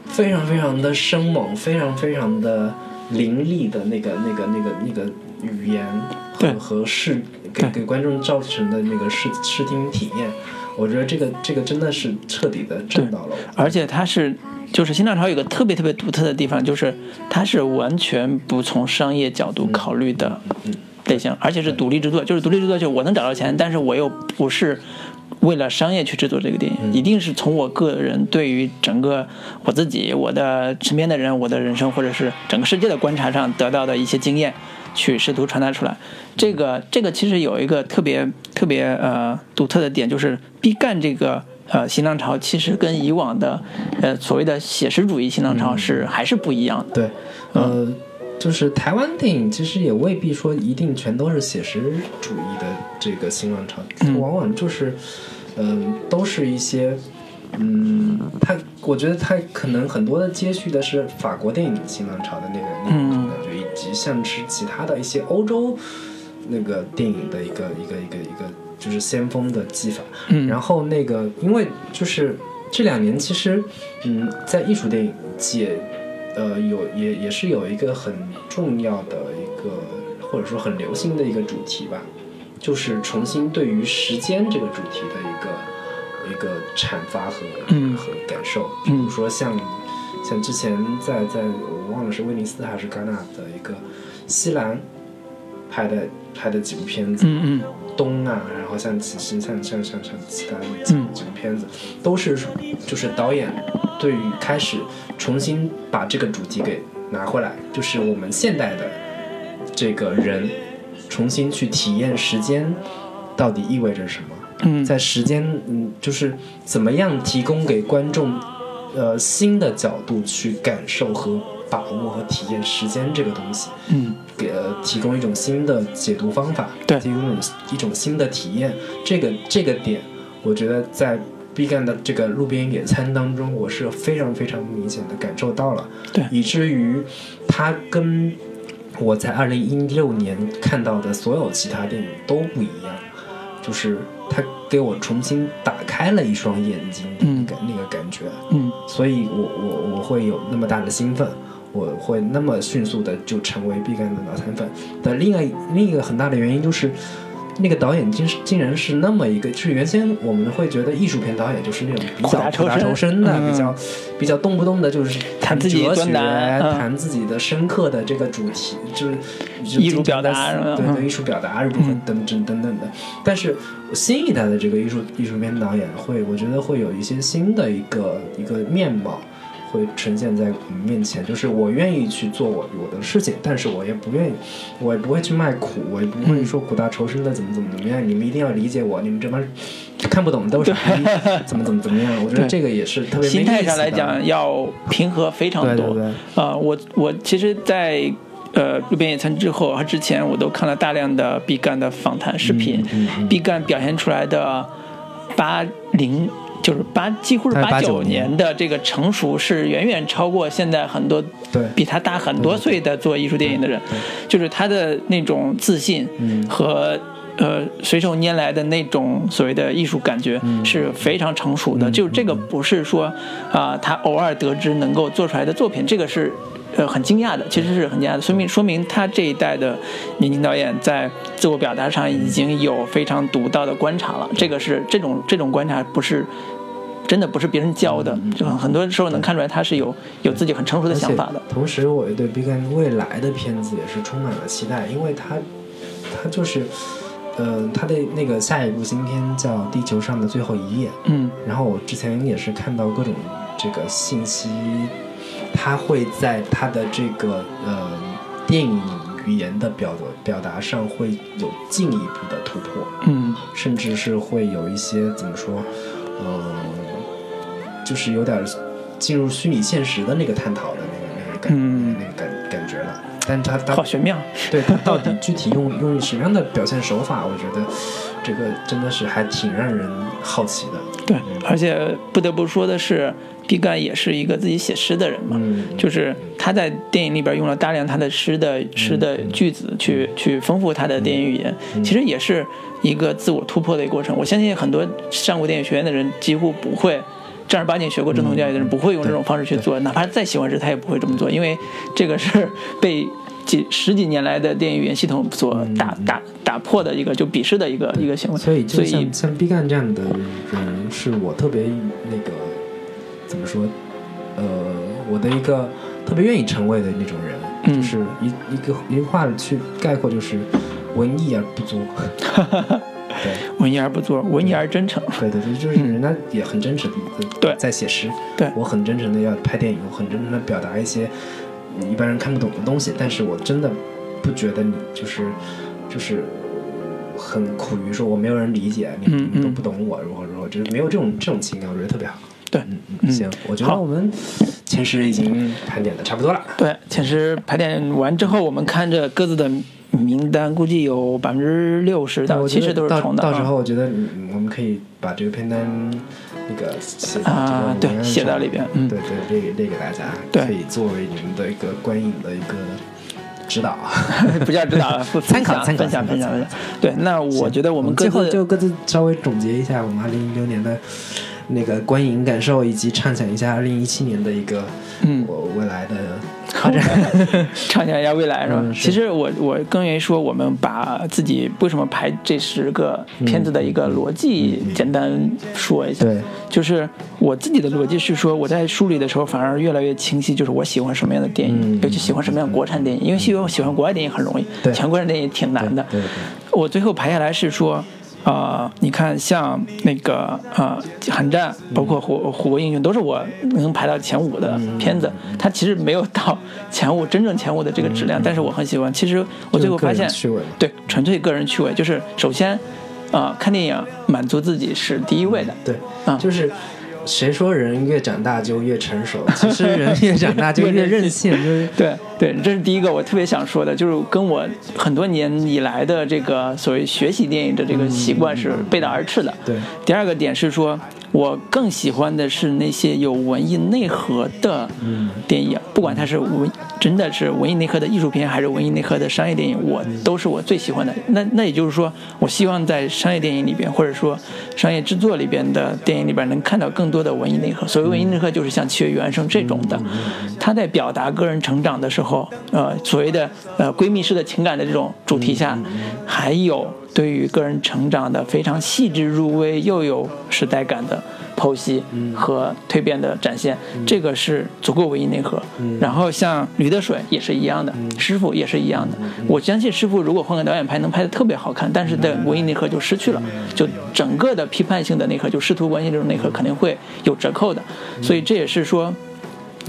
非常非常的生猛，非常非常的凌厉的那个、那个、那个、那个语言和和视给给观众造成的那个视视听体验，我觉得这个这个真的是彻底的震到了。而且它是，就是新浪潮有个特别特别独特的地方，就是它是完全不从商业角度考虑的类型，而且是独立制作，就是独立制作，就我能找到钱，但是我又不是。为了商业去制作这个电影，一定是从我个人对于整个我自己、我的身边的人、我的人生，或者是整个世界的观察上得到的一些经验，去试图传达出来。这个这个其实有一个特别特别呃独特的点，就是毕赣这个呃新浪潮，其实跟以往的呃所谓的写实主义新浪潮是还是不一样的。对，呃。就是台湾电影其实也未必说一定全都是写实主义的这个新浪潮，往往就是，嗯，都是一些，嗯，它我觉得他可能很多的接续的是法国电影新浪潮的那个那种感觉，以及像是其他的一些欧洲那个电影的一个一个一个一个就是先锋的技法。然后那个因为就是这两年其实，嗯，在艺术电影界。呃，有也也是有一个很重要的一个，或者说很流行的一个主题吧，就是重新对于时间这个主题的一个一个阐发和和感受。比如说像像之前在在我忘了是威尼斯还是戛纳的一个西兰拍的拍的几部片子，嗯嗯，东啊，然后像其实像像像像其他几几部片子，都是就是导演。对于开始重新把这个主题给拿回来，就是我们现代的这个人重新去体验时间到底意味着什么？嗯，在时间，嗯，就是怎么样提供给观众呃新的角度去感受和把握和体验时间这个东西？嗯，给提供一种新的解读方法，对，提供一种一种新的体验。这个这个点，我觉得在。毕赣的这个路边野餐当中，我是非常非常明显的感受到了，对，以至于他跟我在二零一六年看到的所有其他电影都不一样，就是他给我重新打开了一双眼睛，嗯，感那个感觉，嗯，所以我我我会有那么大的兴奋，我会那么迅速的就成为毕赣的脑残粉。的另外另一个很大的原因就是。那个导演竟竟然是那么一个，就是原先我们会觉得艺术片导演就是那种比较苦大仇深的，比较比较动不动的就是谈哲学、谈自己的深刻的这个主题，就是艺术表达，对对，艺术表达这部分等等等等的。但是新一代的这个艺术艺术片导演会，我觉得会有一些新的一个一个面貌，会呈现在我们面前，就是我愿意去做我我的事情，但是我也不愿意，我也不会去卖苦，我也不会说苦大仇深的怎么怎么怎么样，你们一定要理解我，你们这帮看不懂都是怎么怎么怎么样，我觉得这个也是特别心态上来讲要平和非常多。啊，我我其实，在呃路边野餐之后和之前，我都看了大量的毕赣的访谈视频，毕赣表现出来的八零。就是八，几乎是八九年的这个成熟是远远超过现在很多比他大很多岁的做艺术电影的人，就是他的那种自信和呃随手拈来的那种所谓的艺术感觉是非常成熟的。就这个不是说啊他偶尔得知能够做出来的作品，这个是。呃，很惊讶的，其实是很惊讶的，说明说明他这一代的年轻导演在自我表达上已经有非常独到的观察了。这个是这种这种观察不是真的不是别人教的，就很多时候能看出来他是有有自己很成熟的想法的。同时，我也对毕赣未来的片子也是充满了期待，因为他他就是，呃，他的那个下一部新片叫《地球上的最后一页》，嗯，然后我之前也是看到各种这个信息。他会在他的这个呃电影语言的表表达上会有进一步的突破，嗯，甚至是会有一些怎么说，呃，就是有点进入虚拟现实的那个探讨的那个那个感那个感感觉了。但他他好玄妙，对他到底具体用用什么样的表现手法，我觉得这个真的是还挺让人好奇的。对，而且不得不说的是。毕赣也是一个自己写诗的人嘛，就是他在电影里边用了大量他的诗的诗的句子去去丰富他的电影语言，其实也是一个自我突破的一个过程。我相信很多上过电影学院的人几乎不会正儿八经学过正统教育的人不会用这种方式去做，哪怕再喜欢诗他也不会这么做，因为这个是被几十几年来的电影语言系统所打打打破的一个就鄙视的一个一个行为。所以，所以像毕赣这样的人是我特别那个。怎么说？呃，我的一个特别愿意成为的那种人，就是一一个一句话去概括，就是文艺而不作。对，文艺而不作，文艺而真诚。对对对，就是人家也很真诚。对，在写诗。对，我很真诚的要拍电影，我很真诚的表达一些一般人看不懂的东西，但是我真的不觉得你就是就是很苦于说我没有人理解你，你都不懂我，如何如何，就是没有这种这种情感，我觉得特别好。对，嗯，行，我觉得我们前十已经盘点的差不多了。对，前十盘点完之后，我们看着各自的名单，估计有百分之六十到七十都是重的。到时候我觉得我们可以把这个片单那个写啊，对，写到里边，嗯，对对，列列给大家，可以作为你们的一个观影的一个指导，不叫指导，参考参考分享分享分享。对，那我觉得我们最后就各自稍微总结一下我们二零一六年的。那个观影感受，以及畅想一下二零一七年的一个嗯我未来的发展，畅想一下未来是吧？其实我我更愿意说，我们把自己为什么排这十个片子的一个逻辑简单说一下。对，就是我自己的逻辑是说，我在梳理的时候反而越来越清晰，就是我喜欢什么样的电影，尤其喜欢什么样国产电影，因为喜欢喜欢国外电影很容易，全国产电影挺难的。对对。我最后排下来是说。啊，你看，像那个啊，《寒战》，包括《火火国英雄》，都是我能排到前五的片子。它其实没有到前五，真正前五的这个质量，但是我很喜欢。其实我最后发现，对，纯粹个人趣味，就是首先，啊，看电影满足自己是第一位的。对，啊，就是。谁说人越长大就越成熟？其实人越长大就越任性。就是对对，这是第一个我特别想说的，就是跟我很多年以来的这个所谓学习电影的这个习惯是背道而驰的。对。第二个点是说。我更喜欢的是那些有文艺内核的电影，不管它是文，真的是文艺内核的艺术片，还是文艺内核的商业电影，我都是我最喜欢的。那那也就是说，我希望在商业电影里边，或者说商业制作里边的电影里边，能看到更多的文艺内核。所谓文艺内核，就是像《七月与安生》这种的，他在表达个人成长的时候，呃，所谓的呃闺蜜式的情感的这种主题下，还有。对于个人成长的非常细致入微又有时代感的剖析和蜕变的展现，这个是足够文艺内核。然后像《驴得水》也是一样的，师傅也是一样的。我相信师傅如果换个导演拍，能拍得特别好看，但是的文艺内核就失去了，就整个的批判性的内核，就师徒关系这种内核肯定会有折扣的。所以这也是说。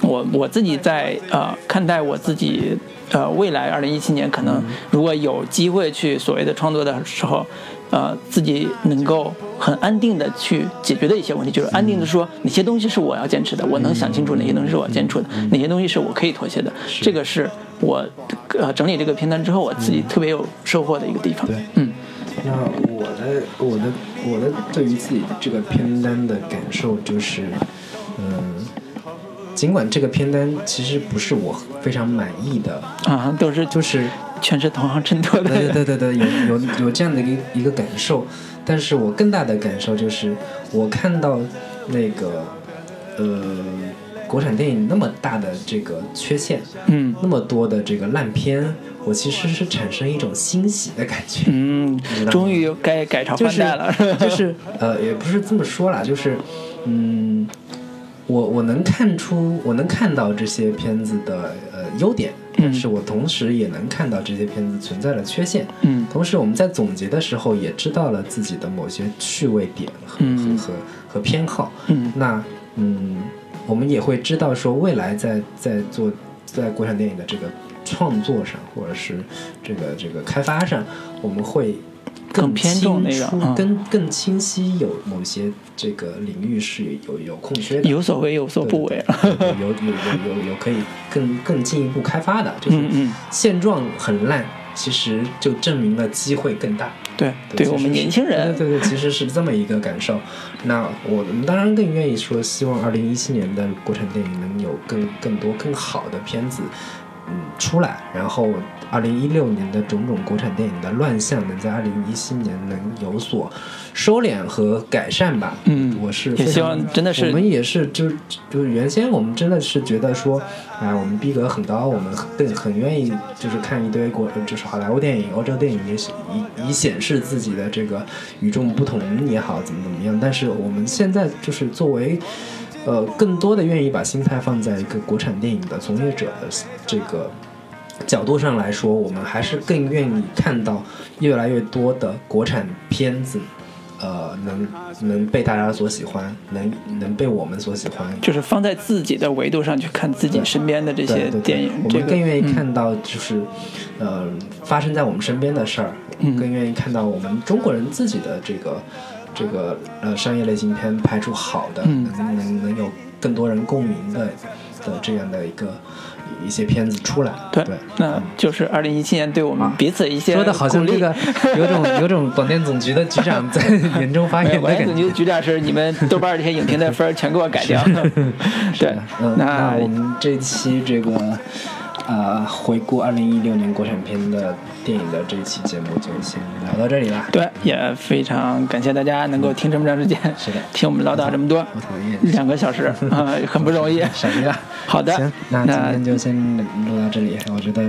我我自己在呃看待我自己呃未来二零一七年可能如果有机会去所谓的创作的时候，呃自己能够很安定的去解决的一些问题，就是安定的说哪些东西是我要坚持的，我能想清楚哪些东西是我坚持的，哪些东西是我可以妥协的，这个是我呃整理这个片单之后我自己特别有收获的一个地方。对，嗯。那我的我的我的对于自己这个片单的感受就是，嗯。尽管这个片单其实不是我非常满意的啊，都是就是全是同行衬托的。对对对对，有有有这样的一个一个感受，但是我更大的感受就是，我看到那个呃国产电影那么大的这个缺陷，嗯，那么多的这个烂片，我其实是产生一种欣喜的感觉。嗯，终于该改朝换代了，就是呃也不是这么说啦，就是嗯。我我能看出，我能看到这些片子的呃优点，但是我同时也能看到这些片子存在的缺陷。嗯，同时我们在总结的时候也知道了自己的某些趣味点和和和和偏好。嗯，那嗯，我们也会知道说未来在在做在国产电影的这个创作上，或者是这个这个开发上，我们会。更偏重那个，更更清晰，有某些这个领域是有有空缺的，有所为有所不为，有有有有有可以更更进一步开发的，就是现状很烂，其实就证明了机会更大。对，对我们年轻人，对对，其实是这么一个感受。那我们当然更愿意说，希望二零一七年的国产电影能有更更多更好的片子。嗯，出来，然后二零一六年的种种国产电影的乱象，能在二零一七年能有所收敛和改善吧？嗯，我是也希望真的是我们也是，就就原先我们真的是觉得说，哎，我们逼格很高，我们更很愿意就是看一堆国就是好莱坞电影、欧洲电影，也以以显示自己的这个与众不同也好，怎么怎么样。但是我们现在就是作为。呃，更多的愿意把心态放在一个国产电影的从业者的这个角度上来说，我们还是更愿意看到越来越多的国产片子，呃，能能被大家所喜欢，能能被我们所喜欢。就是放在自己的维度上去看自己身边的这些电影，我们更愿意看到就是呃发生在我们身边的事儿，更愿意看到我们中国人自己的这个。这个呃商业类型片拍出好的，能能能有更多人共鸣的的这样的一个一些片子出来。对，那就是二零一七年对我们彼此一些说的好像这个有种有种广电总局的局长 在年终发言。广电总局的局长是你们豆瓣这些影评的分全给我改掉。对，那我们这期这个。啊，回顾二零一六年国产片的电影的这一期节目就先聊到这里了。对，也非常感谢大家能够听这么长时间，是的，听我们唠叨这么多，两个小时啊，很不容易，傻逼了。好的，行，那今天就先录到这里。我觉得。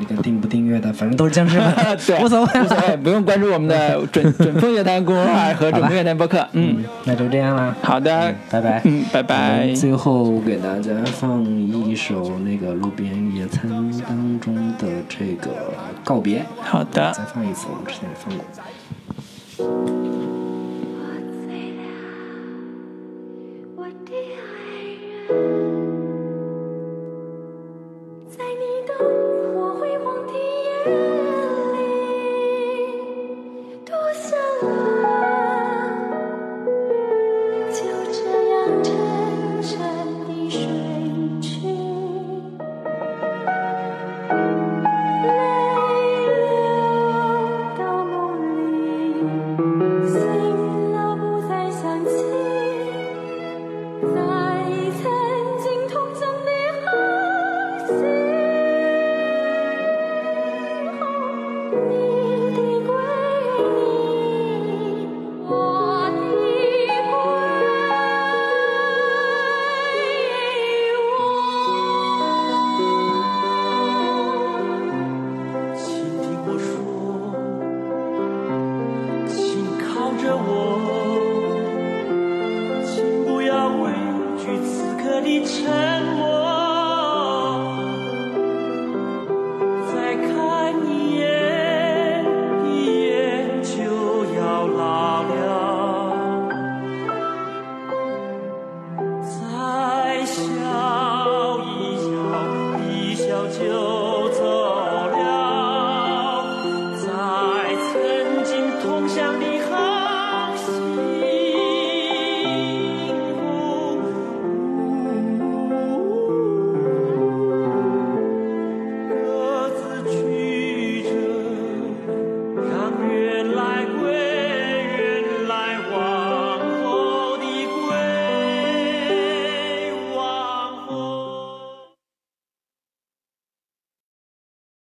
那个订不订阅的，反正都是僵尸粉，对，无所谓，无所谓，不用关注我们的 准准风乐坛公众号和准风乐坛播客。嗯，那就这样啦。好的，拜拜。嗯，拜拜。最后给大家放一首那个路边野餐当中的这个告别。好的。再放一次，我们之前也放过。